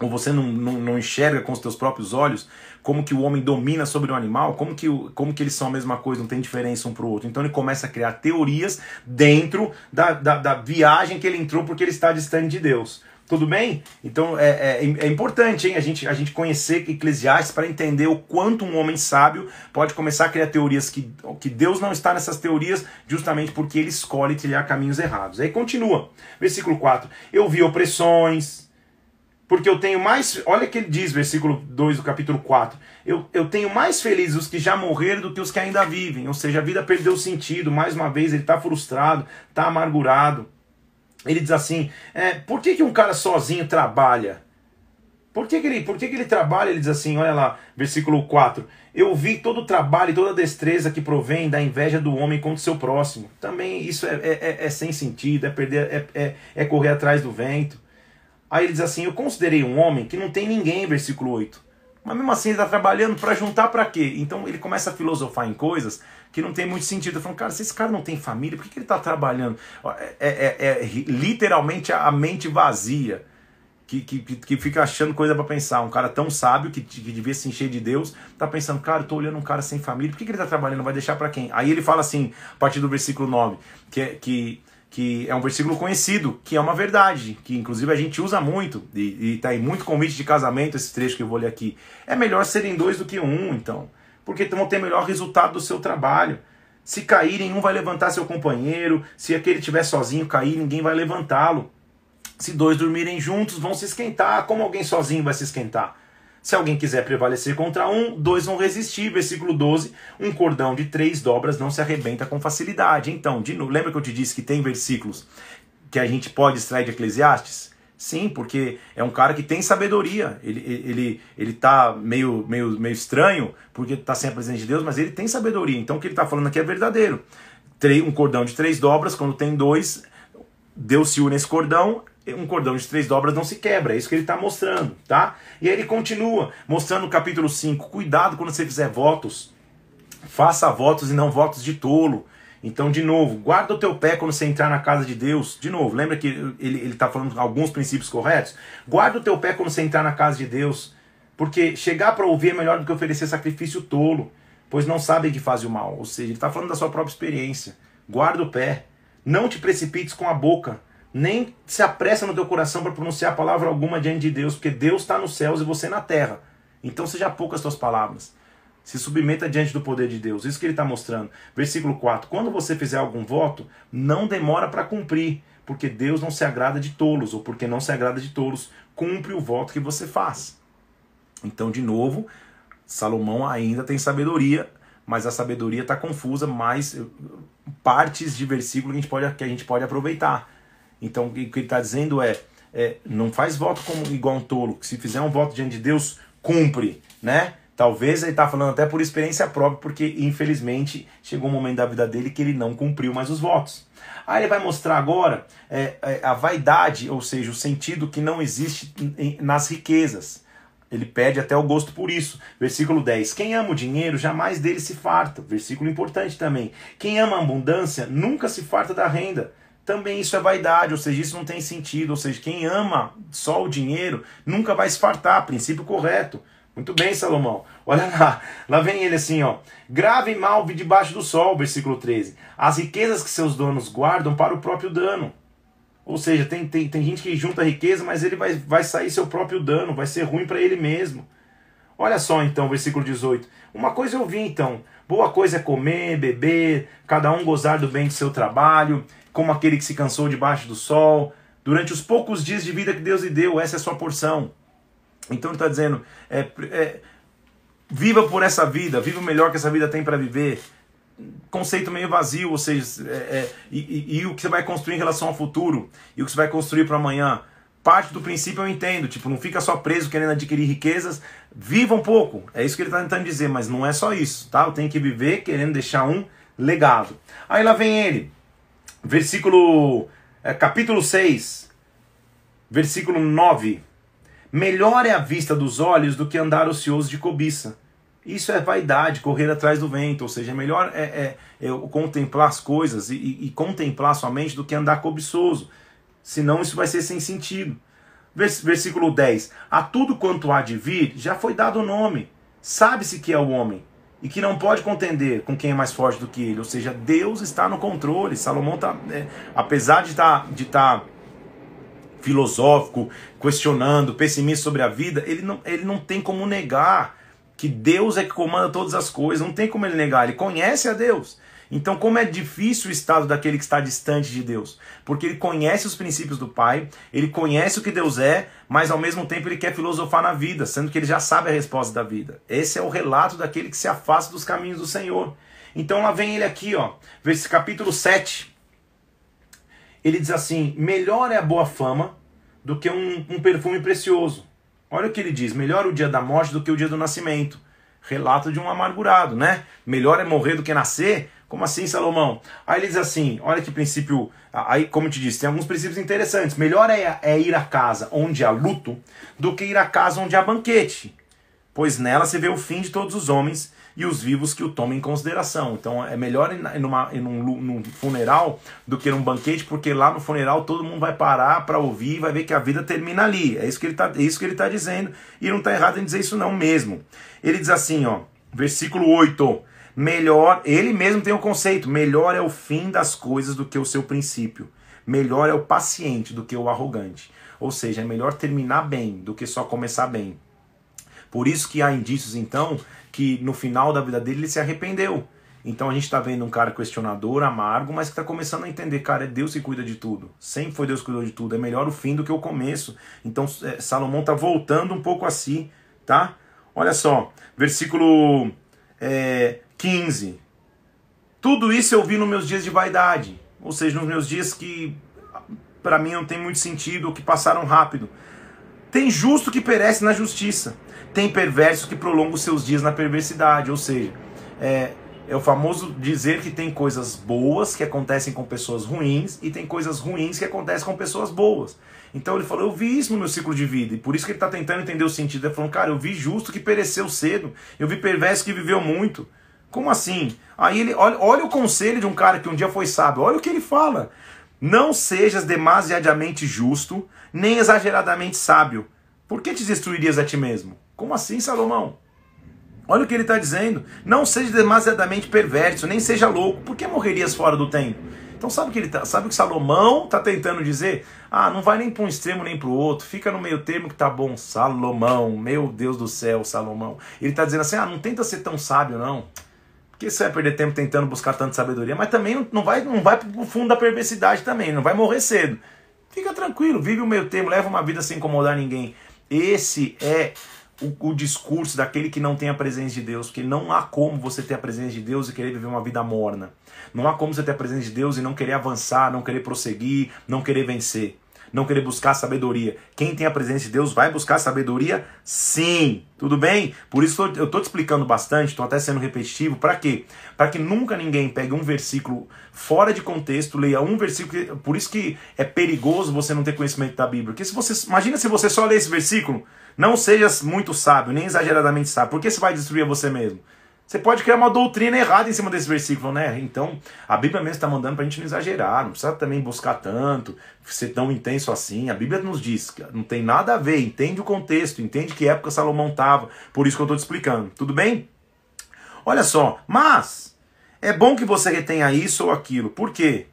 Ou você não, não, não, enxerga com os teus próprios olhos como que o homem domina sobre o animal, como que, como que eles são a mesma coisa, não tem diferença um para o outro. Então ele começa a criar teorias dentro da, da, da viagem que ele entrou porque ele está distante de Deus. Tudo bem? Então é, é, é, importante hein, a, gente, a gente conhecer Eclesiastes para entender o quanto um homem sábio pode começar a criar teorias que, que Deus não está nessas teorias justamente porque ele escolhe trilhar caminhos errados. Aí continua, versículo 4: Eu vi opressões, porque eu tenho mais. Olha o que ele diz, versículo 2 do capítulo 4. Eu, eu tenho mais felizes os que já morreram do que os que ainda vivem. Ou seja, a vida perdeu sentido, mais uma vez ele está frustrado, está amargurado ele diz assim: é, por que, que um cara sozinho trabalha? Por que, que, ele, por que, que ele trabalha? Ele diz assim: olha lá, versículo 4. Eu vi todo o trabalho e toda a destreza que provém da inveja do homem contra o seu próximo. Também isso é, é, é, é sem sentido, é, perder, é, é, é correr atrás do vento. Aí ele diz assim: Eu considerei um homem que não tem ninguém, versículo 8. Mas mesmo assim ele está trabalhando para juntar para quê? Então ele começa a filosofar em coisas que não tem muito sentido. Falo, cara, se esse cara não tem família, por que, que ele está trabalhando? É, é, é, é, literalmente a mente vazia. Que, que, que fica achando coisa para pensar. Um cara tão sábio que, que devia se encher de Deus, tá pensando, cara, eu tô olhando um cara sem família, por que, que ele tá trabalhando? Vai deixar para quem? Aí ele fala assim, a partir do versículo 9, que, é, que que é um versículo conhecido, que é uma verdade, que inclusive a gente usa muito, e está em muito convite de casamento esse trecho que eu vou ler aqui. É melhor serem dois do que um, então, porque vão ter melhor resultado do seu trabalho. Se caírem, um vai levantar seu companheiro, se aquele estiver sozinho cair, ninguém vai levantá-lo. Se dois dormirem juntos, vão se esquentar. Como alguém sozinho vai se esquentar? Se alguém quiser prevalecer contra um, dois vão resistir. Versículo 12: um cordão de três dobras não se arrebenta com facilidade. Então, de novo, lembra que eu te disse que tem versículos que a gente pode extrair de Eclesiastes? Sim, porque é um cara que tem sabedoria. Ele, ele, ele tá meio, meio, meio estranho, porque está sem a presença de Deus, mas ele tem sabedoria. Então o que ele está falando aqui é verdadeiro. Um cordão de três dobras, quando tem dois, Deus se une nesse cordão, um cordão de três dobras não se quebra, é isso que ele está mostrando, tá? E aí ele continua, mostrando no capítulo 5, cuidado quando você fizer votos, faça votos e não votos de tolo. Então, de novo, guarda o teu pé quando você entrar na casa de Deus. De novo, lembra que ele está falando alguns princípios corretos? Guarda o teu pé quando você entrar na casa de Deus. Porque chegar para ouvir é melhor do que oferecer sacrifício tolo, pois não sabem que fazem o mal. Ou seja, ele está falando da sua própria experiência. Guarda o pé. Não te precipites com a boca nem se apressa no teu coração para pronunciar palavra alguma diante de Deus, porque Deus está nos céus e você na terra. Então seja poucas tuas palavras. Se submeta diante do poder de Deus. Isso que ele está mostrando. Versículo 4. Quando você fizer algum voto, não demora para cumprir, porque Deus não se agrada de tolos, ou porque não se agrada de tolos, cumpre o voto que você faz. Então, de novo, Salomão ainda tem sabedoria, mas a sabedoria está confusa, mais partes de versículo que a gente pode, que a gente pode aproveitar. Então o que ele está dizendo é, é, não faz voto como igual um tolo, se fizer um voto diante de Deus, cumpre, né? Talvez ele está falando até por experiência própria, porque infelizmente chegou um momento da vida dele que ele não cumpriu mais os votos. Aí ele vai mostrar agora é, é, a vaidade, ou seja, o sentido que não existe nas riquezas. Ele perde até o gosto por isso. Versículo 10. Quem ama o dinheiro jamais dele se farta. Versículo importante também. Quem ama a abundância nunca se farta da renda. Também isso é vaidade, ou seja, isso não tem sentido. Ou seja, quem ama só o dinheiro nunca vai se fartar. Princípio correto. Muito bem, Salomão. Olha lá, lá vem ele assim, ó. Grave e mal debaixo do sol, versículo 13. As riquezas que seus donos guardam para o próprio dano. Ou seja, tem, tem, tem gente que junta riqueza, mas ele vai, vai sair seu próprio dano, vai ser ruim para ele mesmo. Olha só então, versículo 18. Uma coisa eu vi então: boa coisa é comer, beber, cada um gozar do bem do seu trabalho, como aquele que se cansou debaixo do sol. Durante os poucos dias de vida que Deus lhe deu, essa é a sua porção. Então ele está dizendo: é, é, viva por essa vida, viva o melhor que essa vida tem para viver. Conceito meio vazio, ou seja, é, é, e, e, e, o que você vai construir em relação ao futuro, e o que você vai construir para amanhã. Parte do princípio eu entendo, tipo, não fica só preso querendo adquirir riquezas, viva um pouco, é isso que ele está tentando dizer, mas não é só isso, tá? Eu tenho que viver querendo deixar um legado. Aí lá vem ele, versículo, é, capítulo 6, versículo 9. Melhor é a vista dos olhos do que andar ocioso de cobiça. Isso é vaidade, correr atrás do vento, ou seja, é melhor é, é, é contemplar as coisas e, e, e contemplar somente do que andar cobiçoso. Senão isso vai ser sem sentido. Versículo 10: A tudo quanto há de vir já foi dado o nome. Sabe-se que é o homem e que não pode contender com quem é mais forte do que ele. Ou seja, Deus está no controle. Salomão está, é, apesar de estar tá, de tá filosófico, questionando, pessimista sobre a vida, ele não, ele não tem como negar que Deus é que comanda todas as coisas, não tem como ele negar, ele conhece a Deus. Então, como é difícil o estado daquele que está distante de Deus? Porque ele conhece os princípios do Pai, ele conhece o que Deus é, mas ao mesmo tempo ele quer filosofar na vida, sendo que ele já sabe a resposta da vida. Esse é o relato daquele que se afasta dos caminhos do Senhor. Então lá vem ele aqui, ó, capítulo 7, ele diz assim: melhor é a boa fama do que um, um perfume precioso. Olha o que ele diz: melhor o dia da morte do que o dia do nascimento. Relato de um amargurado, né? Melhor é morrer do que nascer. Como assim, Salomão? Aí ele diz assim: olha que princípio. Aí, como te disse, tem alguns princípios interessantes. Melhor é, é ir à casa onde há luto do que ir à casa onde há banquete, pois nela se vê o fim de todos os homens e os vivos que o tomem em consideração. Então é melhor ir, numa, ir num, num, funeral do que num banquete, porque lá no funeral todo mundo vai parar para ouvir e vai ver que a vida termina ali. É isso que ele está é tá dizendo e não está errado em dizer isso não mesmo. Ele diz assim, ó, versículo 8. Melhor, ele mesmo tem o um conceito, melhor é o fim das coisas do que o seu princípio. Melhor é o paciente do que o arrogante. Ou seja, é melhor terminar bem do que só começar bem. Por isso que há indícios, então, que no final da vida dele ele se arrependeu. Então a gente está vendo um cara questionador, amargo, mas que está começando a entender, cara, é Deus que cuida de tudo. Sempre foi Deus que cuidou de tudo. É melhor o fim do que o começo. Então é, Salomão está voltando um pouco a si, tá? Olha só, versículo é, 15. Tudo isso eu vi nos meus dias de vaidade. Ou seja, nos meus dias que para mim não tem muito sentido ou que passaram rápido. Tem justo que perece na justiça tem perversos que prolongam seus dias na perversidade, ou seja, é, é o famoso dizer que tem coisas boas que acontecem com pessoas ruins e tem coisas ruins que acontecem com pessoas boas. Então ele falou: Eu vi isso no meu ciclo de vida, e por isso que ele está tentando entender o sentido. Ele falou: Cara, eu vi justo que pereceu cedo, eu vi perverso que viveu muito. Como assim? Aí ele olha, olha o conselho de um cara que um dia foi sábio, olha o que ele fala. Não sejas demasiadamente justo, nem exageradamente sábio. Por que te destruirias a ti mesmo? Como assim, Salomão? Olha o que ele está dizendo. Não seja demasiadamente perverso, nem seja louco. Por que morrerias fora do tempo? Então sabe o que ele tá, sabe o que Salomão está tentando dizer? Ah, não vai nem para um extremo nem para o outro. Fica no meio termo que tá bom. Salomão, meu Deus do céu, Salomão. Ele está dizendo assim: ah, não tenta ser tão sábio não. Porque você vai perder tempo tentando buscar tanta sabedoria, mas também não vai, não vai pro fundo da perversidade também, não vai morrer cedo. Fica tranquilo, vive o meio termo, leva uma vida sem incomodar ninguém. Esse é o, o, discurso daquele que não tem a presença de Deus, porque não há como você ter a presença de Deus e querer viver uma vida morna. Não há como você ter a presença de Deus e não querer avançar, não querer prosseguir, não querer vencer. não querer buscar sabedoria. Quem tem a presença de Deus vai buscar sabedoria? Sim. Tudo bem? Por isso eu estou te explicando bastante, estou até sendo repetitivo. Para quê? Para que nunca ninguém pegue um versículo fora de contexto, leia um versículo. Por isso que é perigoso você não ter conhecimento da Bíblia. Porque se você, imagina se você só lê esse versículo, não seja muito sábio, nem exageradamente sábio, porque você vai destruir você mesmo. Você pode criar uma doutrina errada em cima desse versículo, né? Então, a Bíblia mesmo está mandando para a gente não exagerar, não precisa também buscar tanto, ser tão intenso assim. A Bíblia nos diz que não tem nada a ver, entende o contexto, entende que época Salomão estava, por isso que eu estou te explicando. Tudo bem? Olha só, mas é bom que você retenha isso ou aquilo. Por quê?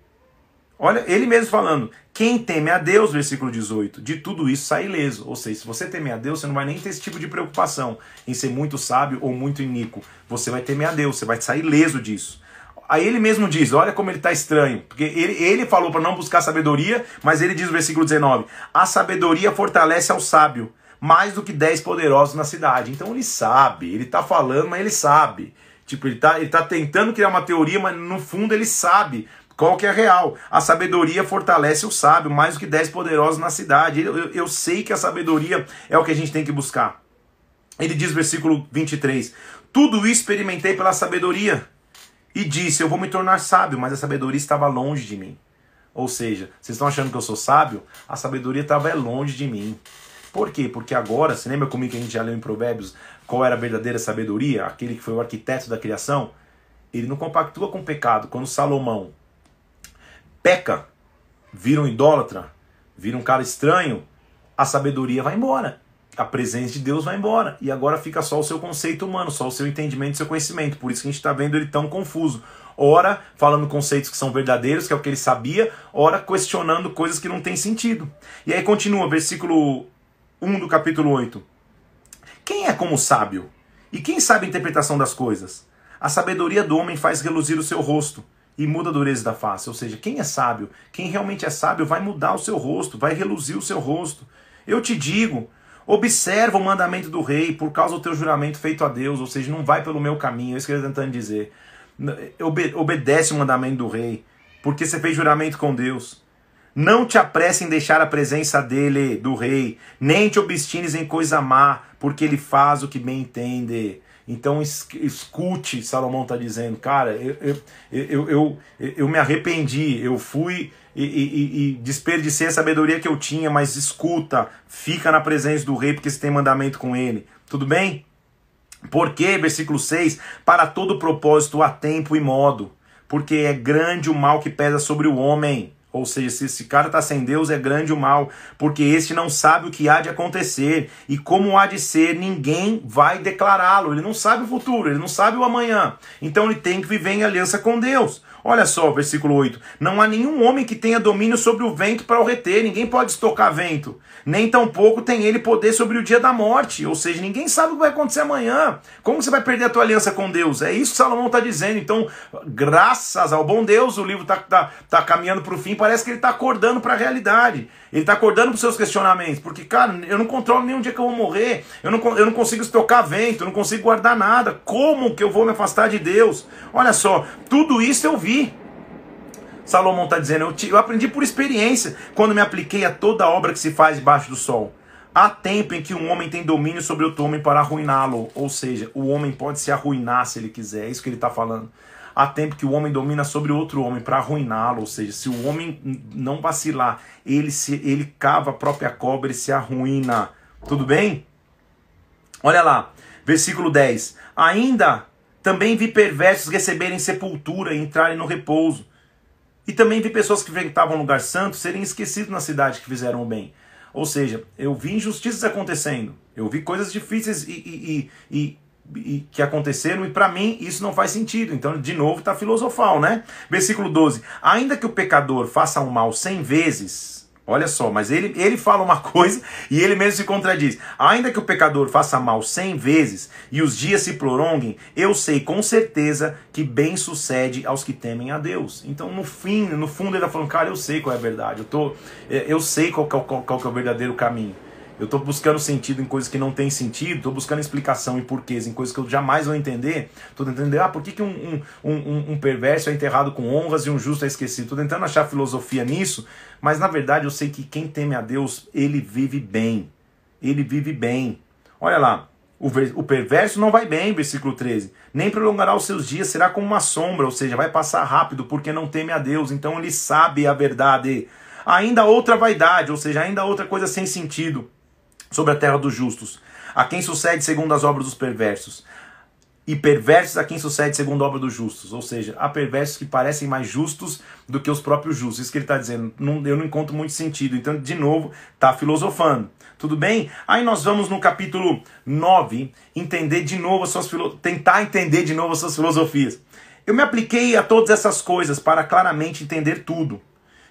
Olha, ele mesmo falando, quem teme a Deus, versículo 18, de tudo isso sai ileso. Ou seja, se você temer a Deus, você não vai nem ter esse tipo de preocupação em ser muito sábio ou muito iníquo. Você vai temer a Deus, você vai sair ileso disso. Aí ele mesmo diz, olha como ele está estranho, porque ele, ele falou para não buscar sabedoria, mas ele diz no versículo 19, a sabedoria fortalece ao sábio, mais do que dez poderosos na cidade. Então ele sabe, ele está falando, mas ele sabe. Tipo, ele está ele tá tentando criar uma teoria, mas no fundo ele sabe qual que é real? A sabedoria fortalece o sábio, mais do que dez poderosos na cidade. Eu, eu, eu sei que a sabedoria é o que a gente tem que buscar. Ele diz, versículo 23, Tudo isso experimentei pela sabedoria. E disse, eu vou me tornar sábio, mas a sabedoria estava longe de mim. Ou seja, vocês estão achando que eu sou sábio? A sabedoria estava longe de mim. Por quê? Porque agora, se lembra comigo que a gente já leu em Provérbios qual era a verdadeira sabedoria? Aquele que foi o arquiteto da criação? Ele não compactua com o pecado. Quando Salomão peca, vira um idólatra, vira um cara estranho, a sabedoria vai embora. A presença de Deus vai embora. E agora fica só o seu conceito humano, só o seu entendimento, o seu conhecimento. Por isso que a gente está vendo ele tão confuso. Ora, falando conceitos que são verdadeiros, que é o que ele sabia, ora, questionando coisas que não têm sentido. E aí continua, versículo 1 do capítulo 8. Quem é como sábio? E quem sabe a interpretação das coisas? A sabedoria do homem faz reluzir o seu rosto e muda a dureza da face. Ou seja, quem é sábio, quem realmente é sábio, vai mudar o seu rosto, vai reluzir o seu rosto. Eu te digo, observa o mandamento do rei por causa do teu juramento feito a Deus, ou seja, não vai pelo meu caminho, é isso que ele está tentando dizer. obedece o mandamento do rei, porque você fez juramento com Deus. Não te apresse em deixar a presença dele, do rei, nem te obstines em coisa má, porque ele faz o que bem entende. Então escute, Salomão está dizendo, cara, eu, eu, eu, eu, me arrependi, eu fui e, desperdicei a sabedoria que eu tinha, mas escuta, fica na presença do rei, porque você tem mandamento com ele. Tudo bem? Porque, versículo 6, para todo propósito há tempo e modo, porque é grande o mal que pesa sobre o homem. Ou seja, se esse cara está sem Deus, é grande o mal, porque este não sabe o que há de acontecer, e como há de ser, ninguém vai declará-lo. Ele não sabe o futuro, ele não sabe o amanhã. Então ele tem que viver em aliança com Deus. Olha só, versículo 8: Não há nenhum homem que tenha domínio sobre o vento para o reter, ninguém pode estocar vento, nem tampouco tem ele poder sobre o dia da morte. Ou seja, ninguém sabe o que vai acontecer amanhã. Como você vai perder a tua aliança com Deus? É isso que Salomão está dizendo. Então, graças ao bom Deus, o livro está tá, tá caminhando para o fim, parece que ele está acordando para a realidade. Ele está acordando para os seus questionamentos, porque, cara, eu não controlo nenhum dia que eu vou morrer, eu não, eu não consigo estocar vento, eu não consigo guardar nada. Como que eu vou me afastar de Deus? Olha só, tudo isso eu vi. Salomão está dizendo, eu, eu aprendi por experiência quando me apliquei a toda obra que se faz debaixo do sol. Há tempo em que um homem tem domínio sobre outro homem para arruiná-lo. Ou seja, o homem pode se arruinar se ele quiser. É isso que ele está falando. Há tempo que o homem domina sobre outro homem para arruiná-lo. Ou seja, se o homem não vacilar, ele, se, ele cava a própria cobra e se arruína. Tudo bem? Olha lá, versículo 10. Ainda também vi perversos receberem sepultura e entrarem no repouso. E também vi pessoas que frequentavam lugar santo serem esquecidos na cidade que fizeram o bem. Ou seja, eu vi injustiças acontecendo, eu vi coisas difíceis e, e, e, e que aconteceram, e para mim isso não faz sentido. Então, de novo, está filosofal, né? Versículo 12: Ainda que o pecador faça um mal cem vezes, Olha só, mas ele, ele fala uma (laughs) coisa e ele mesmo se contradiz. Ainda que o pecador faça mal cem vezes e os dias se prolonguem, eu sei com certeza que bem sucede aos que temem a Deus. Então, no fim, no fundo, ele está falando, cara, eu sei qual é a verdade, eu, tô, é, eu sei qual, qual, qual, qual é o verdadeiro caminho. Eu estou buscando sentido em coisas que não tem sentido, estou buscando explicação e porquês em coisas que eu jamais vou entender, estou tentando entender, ah, por que, que um, um, um, um, perverso é enterrado com honras e um justo é esquecido? Estou tentando achar filosofia nisso, mas na verdade eu sei que quem teme a Deus, ele vive bem. Ele vive bem. Olha lá, o perverso não vai bem, versículo 13. Nem prolongará os seus dias, será como uma sombra, ou seja, vai passar rápido porque não teme a Deus. Então ele sabe a verdade. Ainda outra vaidade, ou seja, ainda outra coisa sem sentido sobre a terra dos justos. A quem sucede segundo as obras dos perversos. E perversos a quem sucede segundo a obra dos justos. Ou seja, há perversos que parecem mais justos do que os próprios justos. Isso que ele está dizendo. Não, eu não encontro muito sentido. Então, de novo, está filosofando. Tudo bem? Aí nós vamos no capítulo 9 entender de novo as suas tentar entender de novo as suas filosofias. Eu me apliquei a todas essas coisas para claramente entender tudo.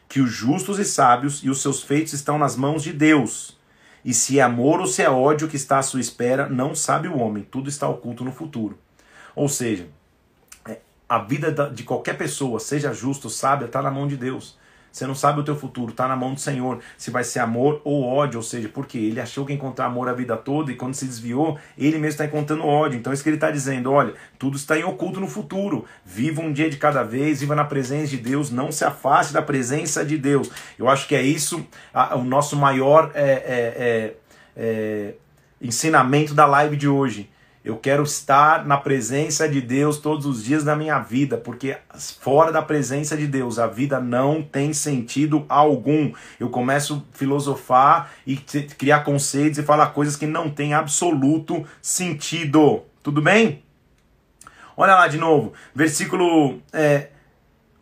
Que os justos e sábios e os seus feitos estão nas mãos de Deus e se é amor ou se é ódio que está à sua espera, não sabe o homem. Tudo está oculto no futuro. Ou seja, é, a vida de qualquer pessoa, seja justa ou sábia, está na mão de Deus. Você não sabe o teu futuro, está na mão do Senhor. Se vai ser amor ou ódio, ou seja, porque ele achou que encontrar amor a vida toda e quando se desviou, ele mesmo está encontrando ódio. Então, é isso que ele está dizendo: olha, tudo está em oculto no futuro. Viva um dia de cada vez, viva na presença de Deus, não se afaste da presença de Deus. Eu acho que é isso a, o nosso maior é, é, é, é ensinamento da live de hoje eu quero estar na presença de Deus todos os dias da minha vida, porque fora da presença de Deus a vida não tem sentido algum. Eu começo a filosofar e criar conceitos e falar coisas que não têm absoluto sentido. Tudo bem? Olha lá de novo, versículo é,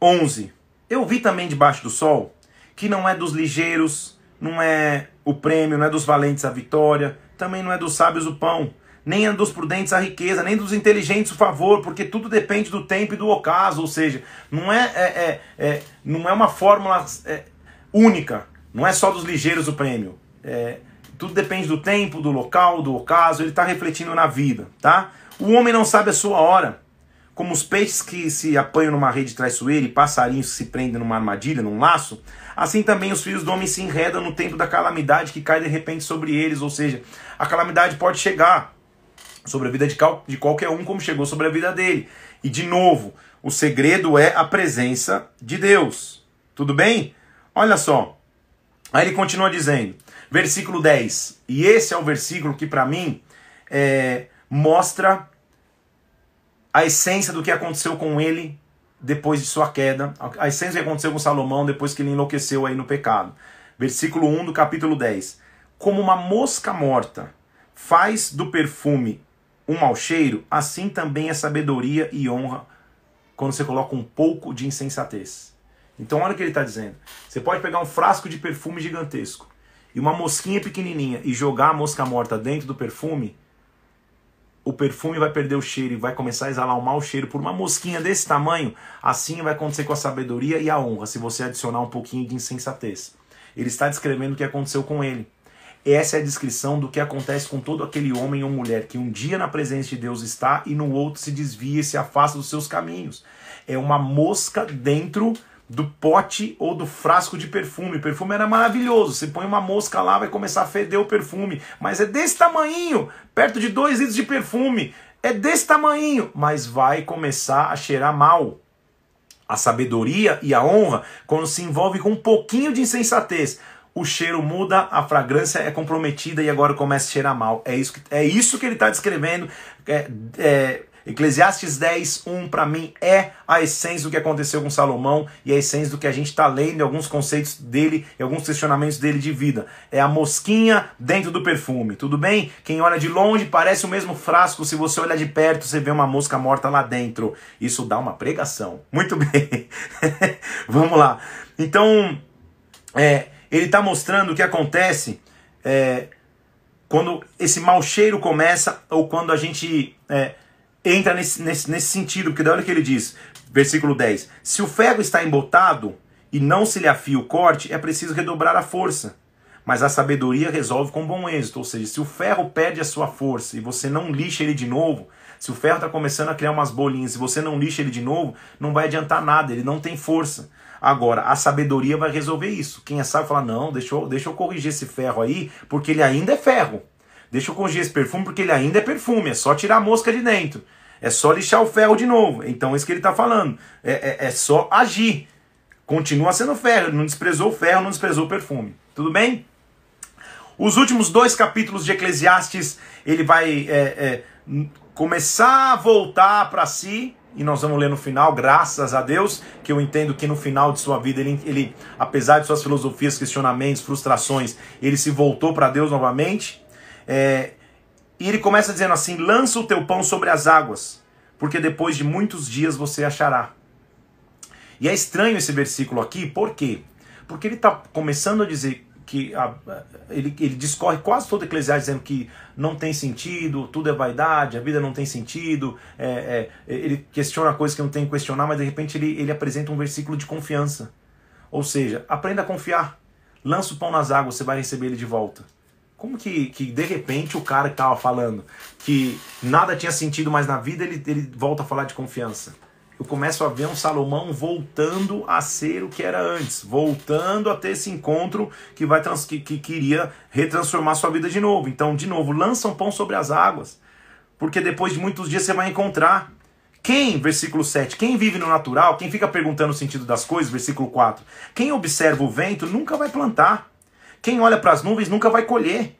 11. Eu vi também debaixo do sol que não é dos ligeiros, não é o prêmio, não é dos valentes a vitória, também não é dos sábios o pão nem dos prudentes a riqueza, nem dos inteligentes o favor, porque tudo depende do tempo e do ocaso, ou seja, não é, é, é, é não é uma fórmula é, única, não é só dos ligeiros o prêmio. É, tudo depende do tempo, do local, do ocaso, ele está refletindo na vida, tá? O homem não sabe a sua hora, como os peixes que se apanham numa rede traiçoeira e passarinhos que se prendem numa armadilha, num laço, assim também os filhos do homem se enredam no tempo da calamidade que cai de repente sobre eles, ou seja, a calamidade pode chegar, sobre a vida de, de qualquer um, como chegou sobre a vida dele. E de novo, o segredo é a presença de Deus. Tudo bem? Olha só. Aí ele continua dizendo, versículo 10. E esse é o versículo que para mim é, mostra a essência do que aconteceu com ele depois de sua queda, a essência do que aconteceu com Salomão depois que ele enlouqueceu aí no pecado. Versículo 1 do capítulo 10. Como uma mosca morta faz do perfume um mau cheiro, assim também é sabedoria e honra quando você coloca um pouco de insensatez. Então olha o que ele está dizendo. Você pode pegar um frasco de perfume gigantesco e uma mosquinha pequenininha e jogar a mosca morta dentro do perfume, o perfume vai perder o cheiro e vai começar a exalar um mau cheiro por uma mosquinha desse tamanho. Assim vai acontecer com a sabedoria e a honra, se você adicionar um pouquinho de insensatez. Ele está descrevendo o que aconteceu com ele. Essa é a descrição do que acontece com todo aquele homem ou mulher que um dia na presença de Deus está e no outro se desvia e se afasta dos seus caminhos. É uma mosca dentro do pote ou do frasco de perfume. O perfume era maravilhoso. Você põe uma mosca lá, vai começar a feder o perfume. Mas é desse tamanho, perto de dois litros de perfume. É desse tamanho, mas vai começar a cheirar mal. A sabedoria e a honra, quando se envolve com um pouquinho de insensatez, o cheiro muda, a fragrância é comprometida e agora começa a cheirar mal. É isso que, é isso que ele está descrevendo. É, é, Eclesiastes 10, 1 para mim é a essência do que aconteceu com Salomão e a essência do que a gente está lendo, alguns conceitos dele e alguns questionamentos dele de vida. É a mosquinha dentro do perfume, tudo bem? Quem olha de longe parece o mesmo frasco, se você olhar de perto você vê uma mosca morta lá dentro. Isso dá uma pregação. Muito (laughs) bem. Vamos lá. Então, é, ele está mostrando o que acontece é, quando esse mau cheiro começa ou quando a gente é, entra nesse, nesse, nesse sentido, porque olha o que ele diz, versículo 10: Se o ferro está embotado e não se lhe afia o corte, é preciso redobrar a força. Mas a sabedoria resolve com bom êxito, ou seja, se o ferro perde a sua força e você não lixa ele de novo, se o ferro está começando a criar umas bolinhas e você não lixa ele de novo, não vai adiantar nada, ele não tem força. Agora, a sabedoria vai resolver isso. Quem é sábio fala: não, deixa eu, deixa eu corrigir esse ferro aí, porque ele ainda é ferro. Deixa eu corrigir esse perfume, porque ele ainda é perfume. É só tirar a mosca de dentro. É só lixar o ferro de novo. Então, é isso que ele está falando. É, é, é só agir. Continua sendo ferro. Não desprezou o ferro, não desprezou o perfume. Tudo bem? Os últimos dois capítulos de Eclesiastes, ele vai é, é, começar a voltar para si, e nós vamos ler no final, graças a Deus, que eu entendo que no final de sua vida, ele, ele apesar de suas filosofias, questionamentos, frustrações, ele se voltou para Deus novamente. É, e ele começa dizendo assim: lança o teu pão sobre as águas, porque depois de muitos dias você achará. E é estranho esse versículo aqui, por quê? Porque ele está começando a dizer que a, ele, ele discorre quase todo Eclesiastes dizendo que não tem sentido, tudo é vaidade, a vida não tem sentido, é, é, ele questiona coisas que não tem que questionar, mas de repente ele, ele apresenta um versículo de confiança. Ou seja, aprenda a confiar. Lança o pão nas águas, você vai receber ele de volta. Como que, que de repente o cara que estava falando que nada tinha sentido mais na vida, ele, ele volta a falar de confiança? Eu começo a ver um Salomão voltando a ser o que era antes, voltando a ter esse encontro que vai trans, que, que queria retransformar sua vida de novo. Então, de novo, lança um pão sobre as águas, porque depois de muitos dias você vai encontrar. Quem, versículo 7, quem vive no natural, quem fica perguntando o sentido das coisas, versículo 4, quem observa o vento nunca vai plantar. Quem olha para as nuvens nunca vai colher.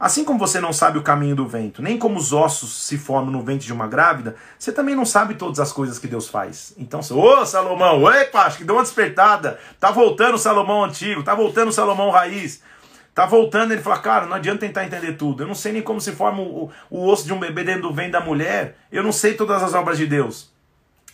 Assim como você não sabe o caminho do vento, nem como os ossos se formam no ventre de uma grávida, você também não sabe todas as coisas que Deus faz. Então, ô Salomão, epa, acho que deu uma despertada. Tá voltando o Salomão antigo, tá voltando o Salomão raiz. Tá voltando, ele fala, cara, não adianta tentar entender tudo. Eu não sei nem como se forma o, o osso de um bebê dentro do ventre da mulher. Eu não sei todas as obras de Deus.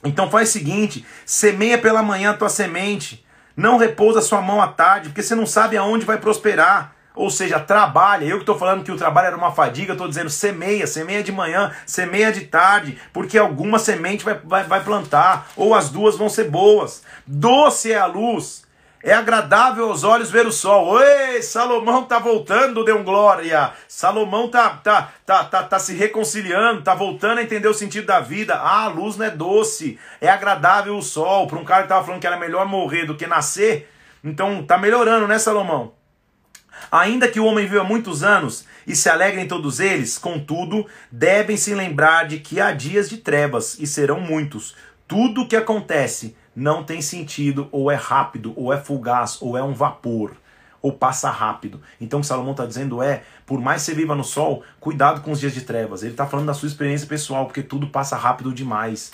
Então faz o seguinte: semeia pela manhã a tua semente. Não repousa sua mão à tarde, porque você não sabe aonde vai prosperar. Ou seja, trabalha. Eu que estou falando que o trabalho era uma fadiga, estou dizendo semeia, semeia de manhã, semeia de tarde, porque alguma semente vai, vai, vai plantar, ou as duas vão ser boas. Doce é a luz, é agradável aos olhos ver o sol. Oi, Salomão está voltando, deu um glória. Salomão tá, tá, tá, tá, tá se reconciliando, tá voltando a entender o sentido da vida. Ah, a luz não é doce, é agradável o sol. Para um cara que estava falando que era melhor morrer do que nascer, então tá melhorando, né, Salomão? Ainda que o homem viva muitos anos e se alegre em todos eles, contudo, devem se lembrar de que há dias de trevas e serão muitos. Tudo o que acontece não tem sentido, ou é rápido, ou é fugaz, ou é um vapor, ou passa rápido. Então o que Salomão está dizendo é: por mais que você viva no sol, cuidado com os dias de trevas. Ele está falando da sua experiência pessoal, porque tudo passa rápido demais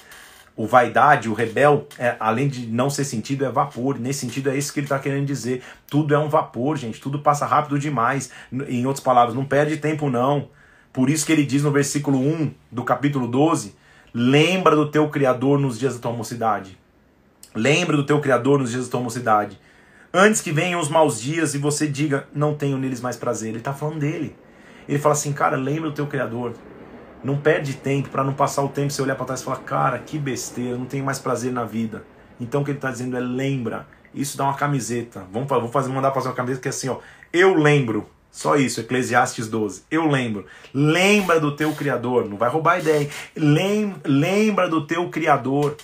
o vaidade, o rebel, é, além de não ser sentido, é vapor. Nesse sentido, é isso que ele está querendo dizer. Tudo é um vapor, gente. Tudo passa rápido demais. Em outras palavras, não perde tempo, não. Por isso que ele diz no versículo 1 do capítulo 12: Lembra do teu Criador nos dias da tua mocidade. Lembra do teu Criador nos dias da tua mocidade. Antes que venham os maus dias e você diga, não tenho neles mais prazer. Ele está falando dele. Ele fala assim, cara, lembra do teu Criador. Não perde tempo para não passar o tempo você olhar para trás e falar, cara, que besteira, não tenho mais prazer na vida. Então o que ele está dizendo é lembra. Isso dá uma camiseta. Vamos, vou fazer, mandar fazer uma camiseta que é assim, ó. Eu lembro. Só isso, Eclesiastes 12. Eu lembro. Lembra do teu Criador. Não vai roubar a ideia. Lembra do teu Criador.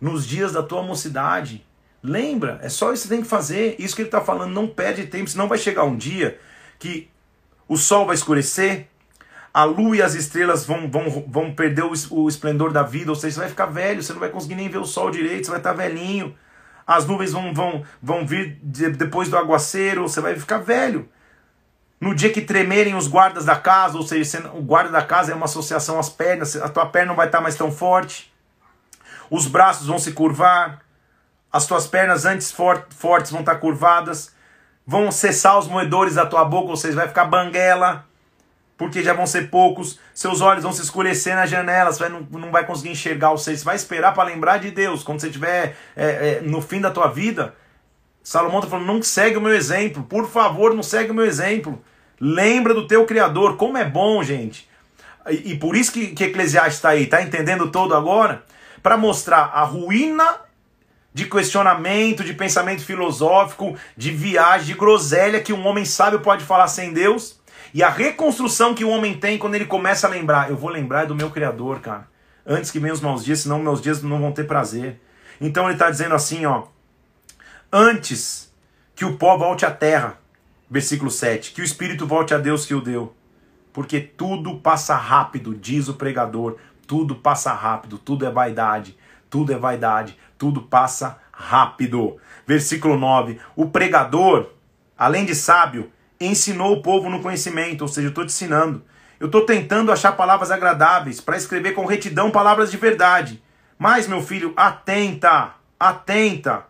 Nos dias da tua mocidade. Lembra. É só isso que você tem que fazer. Isso que ele está falando. Não perde tempo. Senão vai chegar um dia que o sol vai escurecer, a lua e as estrelas vão, vão, vão perder o, o esplendor da vida, ou seja, você vai ficar velho, você não vai conseguir nem ver o sol direito, você vai estar velhinho. As nuvens vão, vão, vão vir de, depois do aguaceiro, você vai ficar velho. No dia que tremerem os guardas da casa, ou seja, o guarda da casa é uma associação às pernas, a tua perna não vai estar mais tão forte. Os braços vão se curvar, as tuas pernas antes fortes vão estar curvadas, vão cessar os moedores da tua boca, ou seja, vai ficar banguela porque já vão ser poucos, seus olhos vão se escurecer nas janelas, você não, não vai conseguir enxergar os seis, você vai esperar para lembrar de Deus, quando você estiver é, é, no fim da tua vida. Salomão está falando, não segue o meu exemplo, por favor, não segue o meu exemplo. Lembra do teu Criador, como é bom, gente. E, e por isso que, que Eclesiastes está aí, está entendendo todo agora? Para mostrar a ruína de questionamento, de pensamento filosófico, de viagem, de groselha que um homem sábio pode falar sem Deus e a reconstrução que o homem tem quando ele começa a lembrar, eu vou lembrar do meu Criador, cara. Antes que venham os maus dias, senão meus dias não vão ter prazer. Então ele está dizendo assim, ó. Antes que o pó volte à terra, versículo 7, que o espírito volte a Deus que o deu. Porque tudo passa rápido, diz o pregador, tudo passa rápido, tudo é vaidade, tudo é vaidade, tudo passa rápido. Versículo 9: O pregador, além de sábio, ensinou o povo no conhecimento, ou seja, eu estou te ensinando. Eu estou tentando achar palavras agradáveis para escrever com retidão palavras de verdade. Mas, meu filho, atenta, atenta.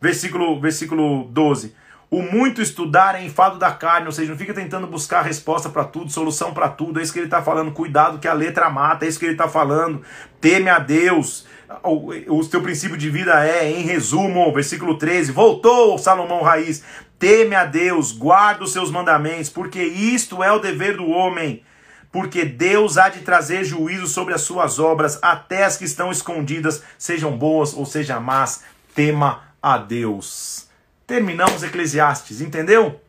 Versículo, versículo 12. O muito estudar é enfado da carne, ou seja, não fica tentando buscar resposta para tudo, solução para tudo. É isso que ele está falando. Cuidado que a letra mata, é isso que ele está falando. Teme a Deus. O, o teu princípio de vida é, em resumo, versículo 13. Voltou Salomão Raiz. Teme a Deus, guarda os seus mandamentos, porque isto é o dever do homem porque Deus há de trazer juízo sobre as suas obras, até as que estão escondidas, sejam boas ou sejam más, tema a Deus. Terminamos Eclesiastes, entendeu?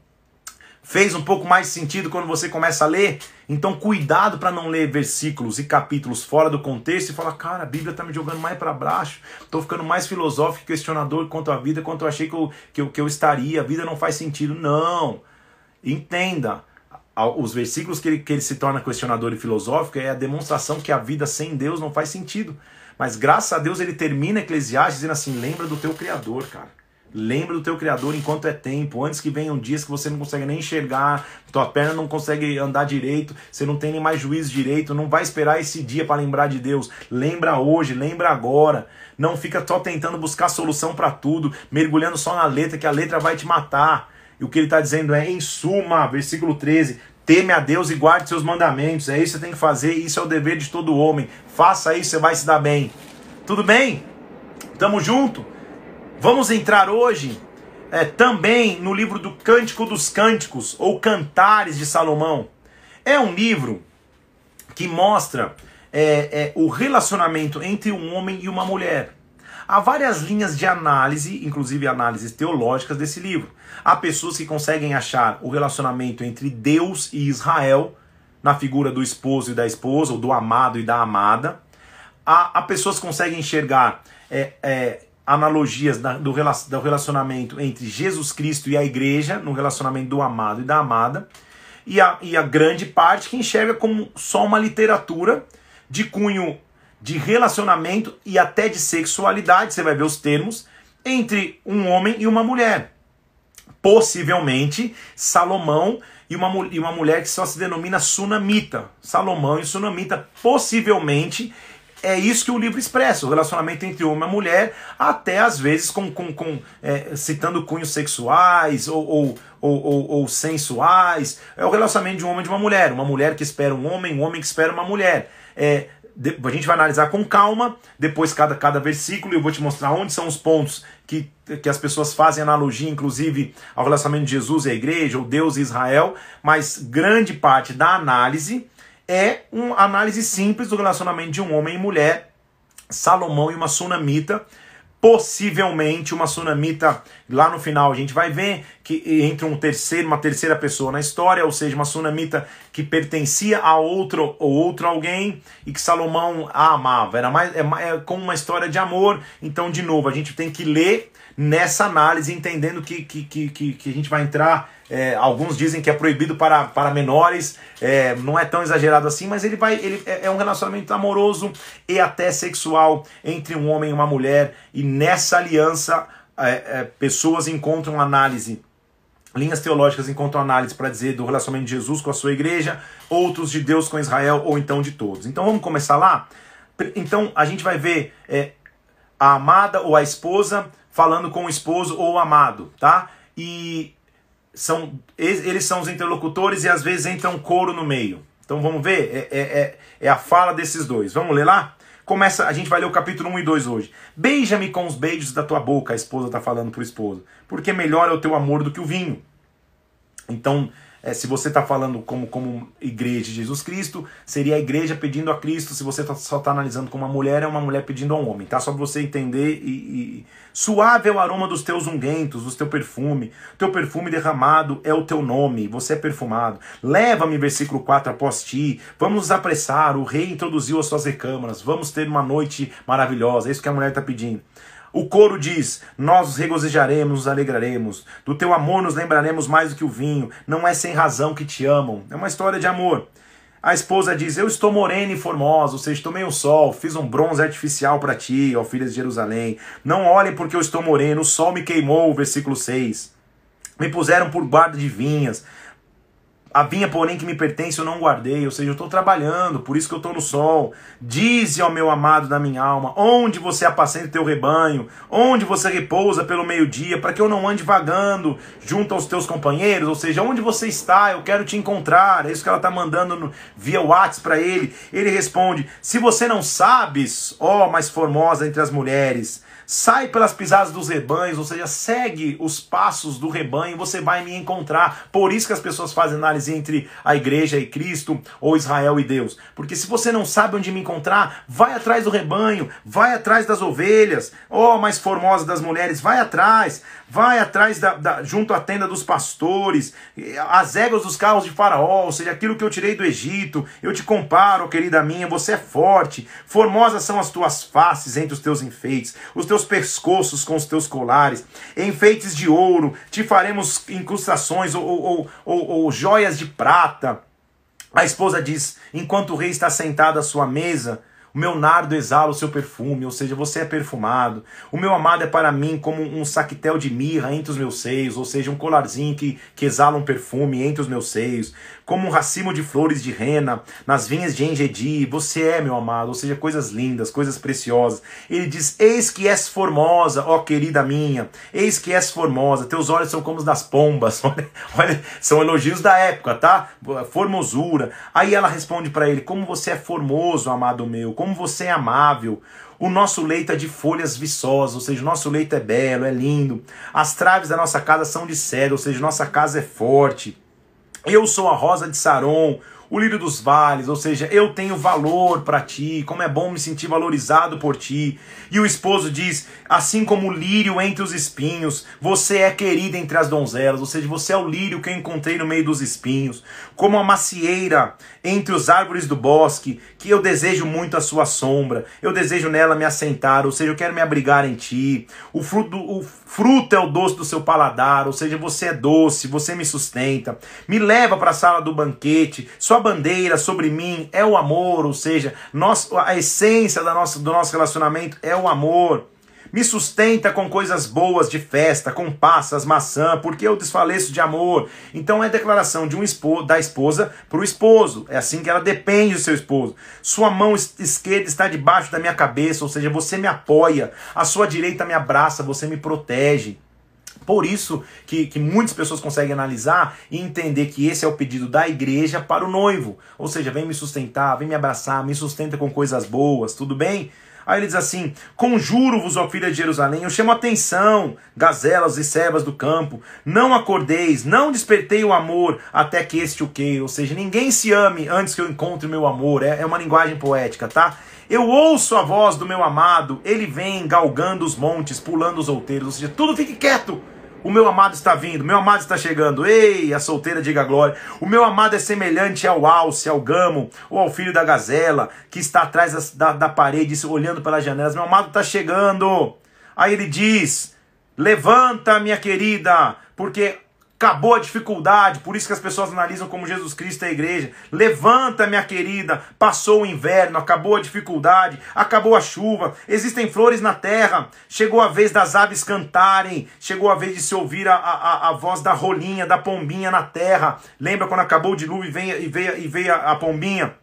Fez um pouco mais sentido quando você começa a ler? Então, cuidado para não ler versículos e capítulos fora do contexto e falar, cara, a Bíblia está me jogando mais para baixo, estou ficando mais filosófico e questionador quanto à vida, quanto eu achei que eu, que, eu, que eu estaria, a vida não faz sentido. Não. Entenda os versículos que ele, que ele se torna questionador e filosófico é a demonstração que a vida sem Deus não faz sentido. Mas graças a Deus ele termina Eclesiastes dizendo assim: lembra do teu Criador, cara. Lembra do teu Criador enquanto é tempo, antes que venham dias que você não consegue nem enxergar, tua perna não consegue andar direito, você não tem nem mais juízo direito, não vai esperar esse dia para lembrar de Deus. Lembra hoje, lembra agora. Não fica só tentando buscar solução para tudo, mergulhando só na letra, que a letra vai te matar. E o que ele está dizendo é, em suma, versículo 13, teme a Deus e guarde seus mandamentos. É isso que você tem que fazer, isso é o dever de todo homem. Faça isso, você vai se dar bem. Tudo bem? Tamo junto? Vamos entrar hoje é, também no livro do Cântico dos Cânticos, ou Cantares de Salomão. É um livro que mostra é, é, o relacionamento entre um homem e uma mulher. Há várias linhas de análise, inclusive análises teológicas desse livro. Há pessoas que conseguem achar o relacionamento entre Deus e Israel na figura do esposo e da esposa, ou do amado e da amada. Há, há pessoas que conseguem enxergar é, é, analogias do, do relacionamento entre Jesus Cristo e a igreja, no relacionamento do amado e da amada. E a, e a grande parte que enxerga como só uma literatura de cunho de relacionamento e até de sexualidade, você vai ver os termos, entre um homem e uma mulher. Possivelmente Salomão e uma, e uma mulher que só se denomina sunamita. Salomão e sunamita, possivelmente é isso que o livro expressa, o relacionamento entre homem e mulher, até às vezes com, com, com é, citando cunhos sexuais ou, ou, ou, ou, sensuais. É o relacionamento de um homem e de uma mulher, uma mulher que espera um homem, um homem que espera uma mulher. É, a gente vai analisar com calma, depois cada, cada versículo, eu vou te mostrar onde são os pontos que, que as pessoas fazem analogia, inclusive, ao relacionamento de Jesus e a igreja, ou Deus e Israel, mas grande parte da análise é uma análise simples do relacionamento de um homem e mulher, Salomão e uma sunamita, possivelmente uma sunamita, lá no final a gente vai ver que entra um terceiro, uma terceira pessoa na história, ou seja, uma sunamita que pertencia a outro ou outro alguém e que Salomão a amava. Era mais é, é como uma história de amor. Então, de novo, a gente tem que ler nessa análise, entendendo que, que, que, que a gente vai entrar. É, alguns dizem que é proibido para, para menores, é, não é tão exagerado assim, mas ele vai. Ele é, é um relacionamento amoroso e até sexual entre um homem e uma mulher, e nessa aliança é, é, pessoas encontram análise. Linhas teológicas encontram análise para dizer do relacionamento de Jesus com a sua igreja, outros de Deus com Israel, ou então de todos. Então vamos começar lá? Então a gente vai ver é, a amada ou a esposa falando com o esposo ou o amado, tá? E são eles são os interlocutores e às vezes entra um coro no meio. Então vamos ver, é, é, é, é a fala desses dois. Vamos ler lá? Começa, a gente vai ler o capítulo 1 e 2 hoje. Beija-me com os beijos da tua boca, a esposa está falando para o esposo, porque melhor é o teu amor do que o vinho. Então, é, se você está falando como, como igreja de Jesus Cristo, seria a igreja pedindo a Cristo. Se você tá, só está analisando como uma mulher, é uma mulher pedindo a um homem, tá? Só para você entender. E, e, Suave é o aroma dos teus unguentos, do teu perfume. Teu perfume derramado é o teu nome, você é perfumado. Leva-me, versículo 4, após ti. Vamos nos apressar. O rei introduziu as suas recâmaras. Vamos ter uma noite maravilhosa. É isso que a mulher está pedindo. O coro diz: Nós nos regozijaremos, nos alegraremos. Do teu amor nos lembraremos mais do que o vinho. Não é sem razão que te amam. É uma história de amor. A esposa diz: Eu estou morena e formosa, ou seja, tomei o sol, fiz um bronze artificial para ti, ó filhas de Jerusalém. Não olhem porque eu estou moreno, o sol me queimou. Versículo 6. Me puseram por guarda de vinhas. A vinha, porém, que me pertence, eu não guardei, ou seja, eu estou trabalhando, por isso que eu estou no sol. Dize ao meu amado da minha alma, onde você apacenta o teu rebanho, onde você repousa pelo meio-dia, para que eu não ande vagando junto aos teus companheiros, ou seja, onde você está, eu quero te encontrar. É isso que ela está mandando no, via WhatsApp para ele. Ele responde: Se você não sabes, ó mais formosa entre as mulheres, sai pelas pisadas dos rebanhos, ou seja, segue os passos do rebanho, você vai me encontrar. Por isso que as pessoas fazem análise entre a igreja e Cristo, ou Israel e Deus. Porque se você não sabe onde me encontrar, vai atrás do rebanho, vai atrás das ovelhas, ó oh, mais formosa das mulheres, vai atrás, vai atrás da, da, junto à tenda dos pastores, as éguas dos carros de Faraó, ou seja, aquilo que eu tirei do Egito. Eu te comparo, querida minha, você é forte, formosas são as tuas faces entre os teus enfeites, os teus pescoços com os teus colares, enfeites de ouro, te faremos incrustações ou, ou, ou, ou joias de prata. A esposa diz: enquanto o rei está sentado à sua mesa, o meu nardo exala o seu perfume, ou seja, você é perfumado. O meu amado é para mim como um saquetel de mirra entre os meus seios, ou seja, um colarzinho que, que exala um perfume entre os meus seios como um racimo de flores de rena nas vinhas de Engedi. Você é, meu amado, ou seja, coisas lindas, coisas preciosas. Ele diz: Eis que és formosa, ó querida minha, eis que és formosa, teus olhos são como os das pombas. (laughs) Olha, olha são elogios da época, tá? Formosura. Aí ela responde para ele: Como você é formoso, amado meu, como você é amável. O nosso leito é de folhas viçosas, ou seja, o nosso leito é belo, é lindo. As traves da nossa casa são de cedro, ou seja, nossa casa é forte. Eu sou a rosa de Saron, o lírio dos vales, ou seja, eu tenho valor para ti, como é bom me sentir valorizado por ti. E o esposo diz: assim como o lírio entre os espinhos, você é querida entre as donzelas, ou seja, você é o lírio que eu encontrei no meio dos espinhos, como a macieira entre os árvores do bosque, que eu desejo muito a sua sombra, eu desejo nela me assentar, ou seja, eu quero me abrigar em ti. O fruto, o fruto é o doce do seu paladar, ou seja, você é doce, você me sustenta. Me leva para a sala do banquete, sua bandeira sobre mim é o amor, ou seja, nós, a essência da nossa, do nosso relacionamento é o amor. Me sustenta com coisas boas de festa, com passas, maçã, porque eu desfaleço de amor. Então é declaração de um esposo, da esposa para o esposo. É assim que ela depende do seu esposo. Sua mão esquerda está debaixo da minha cabeça, ou seja, você me apoia. A sua direita me abraça, você me protege. Por isso que, que muitas pessoas conseguem analisar e entender que esse é o pedido da igreja para o noivo. Ou seja, vem me sustentar, vem me abraçar, me sustenta com coisas boas, tudo bem? Aí ele diz assim: Conjuro-vos, ó filha de Jerusalém, eu chamo atenção, gazelas e servas do campo, não acordeis, não despertei o amor até que este o que. Ou seja, ninguém se ame antes que eu encontre o meu amor. É, é uma linguagem poética, tá? Eu ouço a voz do meu amado, ele vem galgando os montes, pulando os outeiros, ou seja, tudo fique quieto. O meu amado está vindo, meu amado está chegando. Ei, a solteira diga glória. O meu amado é semelhante ao alce, ao gamo, ou ao filho da gazela, que está atrás da, da parede, olhando pelas janelas. Meu amado está chegando. Aí ele diz: Levanta, minha querida, porque Acabou a dificuldade, por isso que as pessoas analisam como Jesus Cristo é a igreja. Levanta, minha querida, passou o inverno, acabou a dificuldade, acabou a chuva, existem flores na terra, chegou a vez das aves cantarem, chegou a vez de se ouvir a, a, a voz da rolinha, da pombinha na terra. Lembra quando acabou o dilúvio e veio, e veio, e veio a, a pombinha?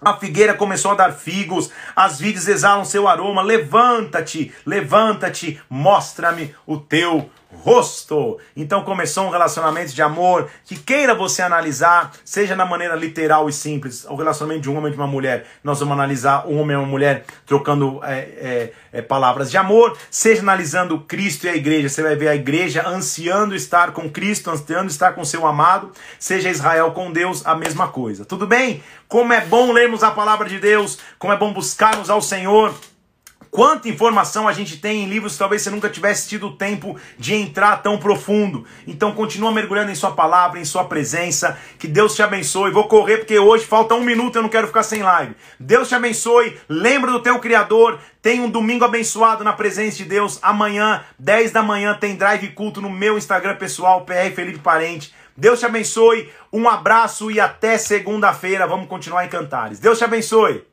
A figueira começou a dar figos, as vides exalam seu aroma. Levanta-te, levanta-te, mostra-me o teu rosto. Então começou um relacionamento de amor que queira você analisar, seja na maneira literal e simples, o relacionamento de um homem e de uma mulher. Nós vamos analisar um homem e uma mulher trocando é, é, é, palavras de amor, seja analisando Cristo e a igreja. Você vai ver a igreja ansiando estar com Cristo, ansiando estar com seu amado, seja Israel com Deus, a mesma coisa. Tudo bem? Como é bom lermos a palavra de Deus, como é bom buscarmos ao Senhor Quanta informação a gente tem em livros, talvez você nunca tivesse tido tempo de entrar tão profundo. Então continua mergulhando em sua palavra, em sua presença. Que Deus te abençoe. Vou correr porque hoje falta um minuto, eu não quero ficar sem live. Deus te abençoe. Lembra do teu Criador. Tem um domingo abençoado na presença de Deus. Amanhã, 10 da manhã, tem drive culto no meu Instagram pessoal, PR Felipe Parente. Deus te abençoe. Um abraço e até segunda-feira. Vamos continuar em Cantares. Deus te abençoe.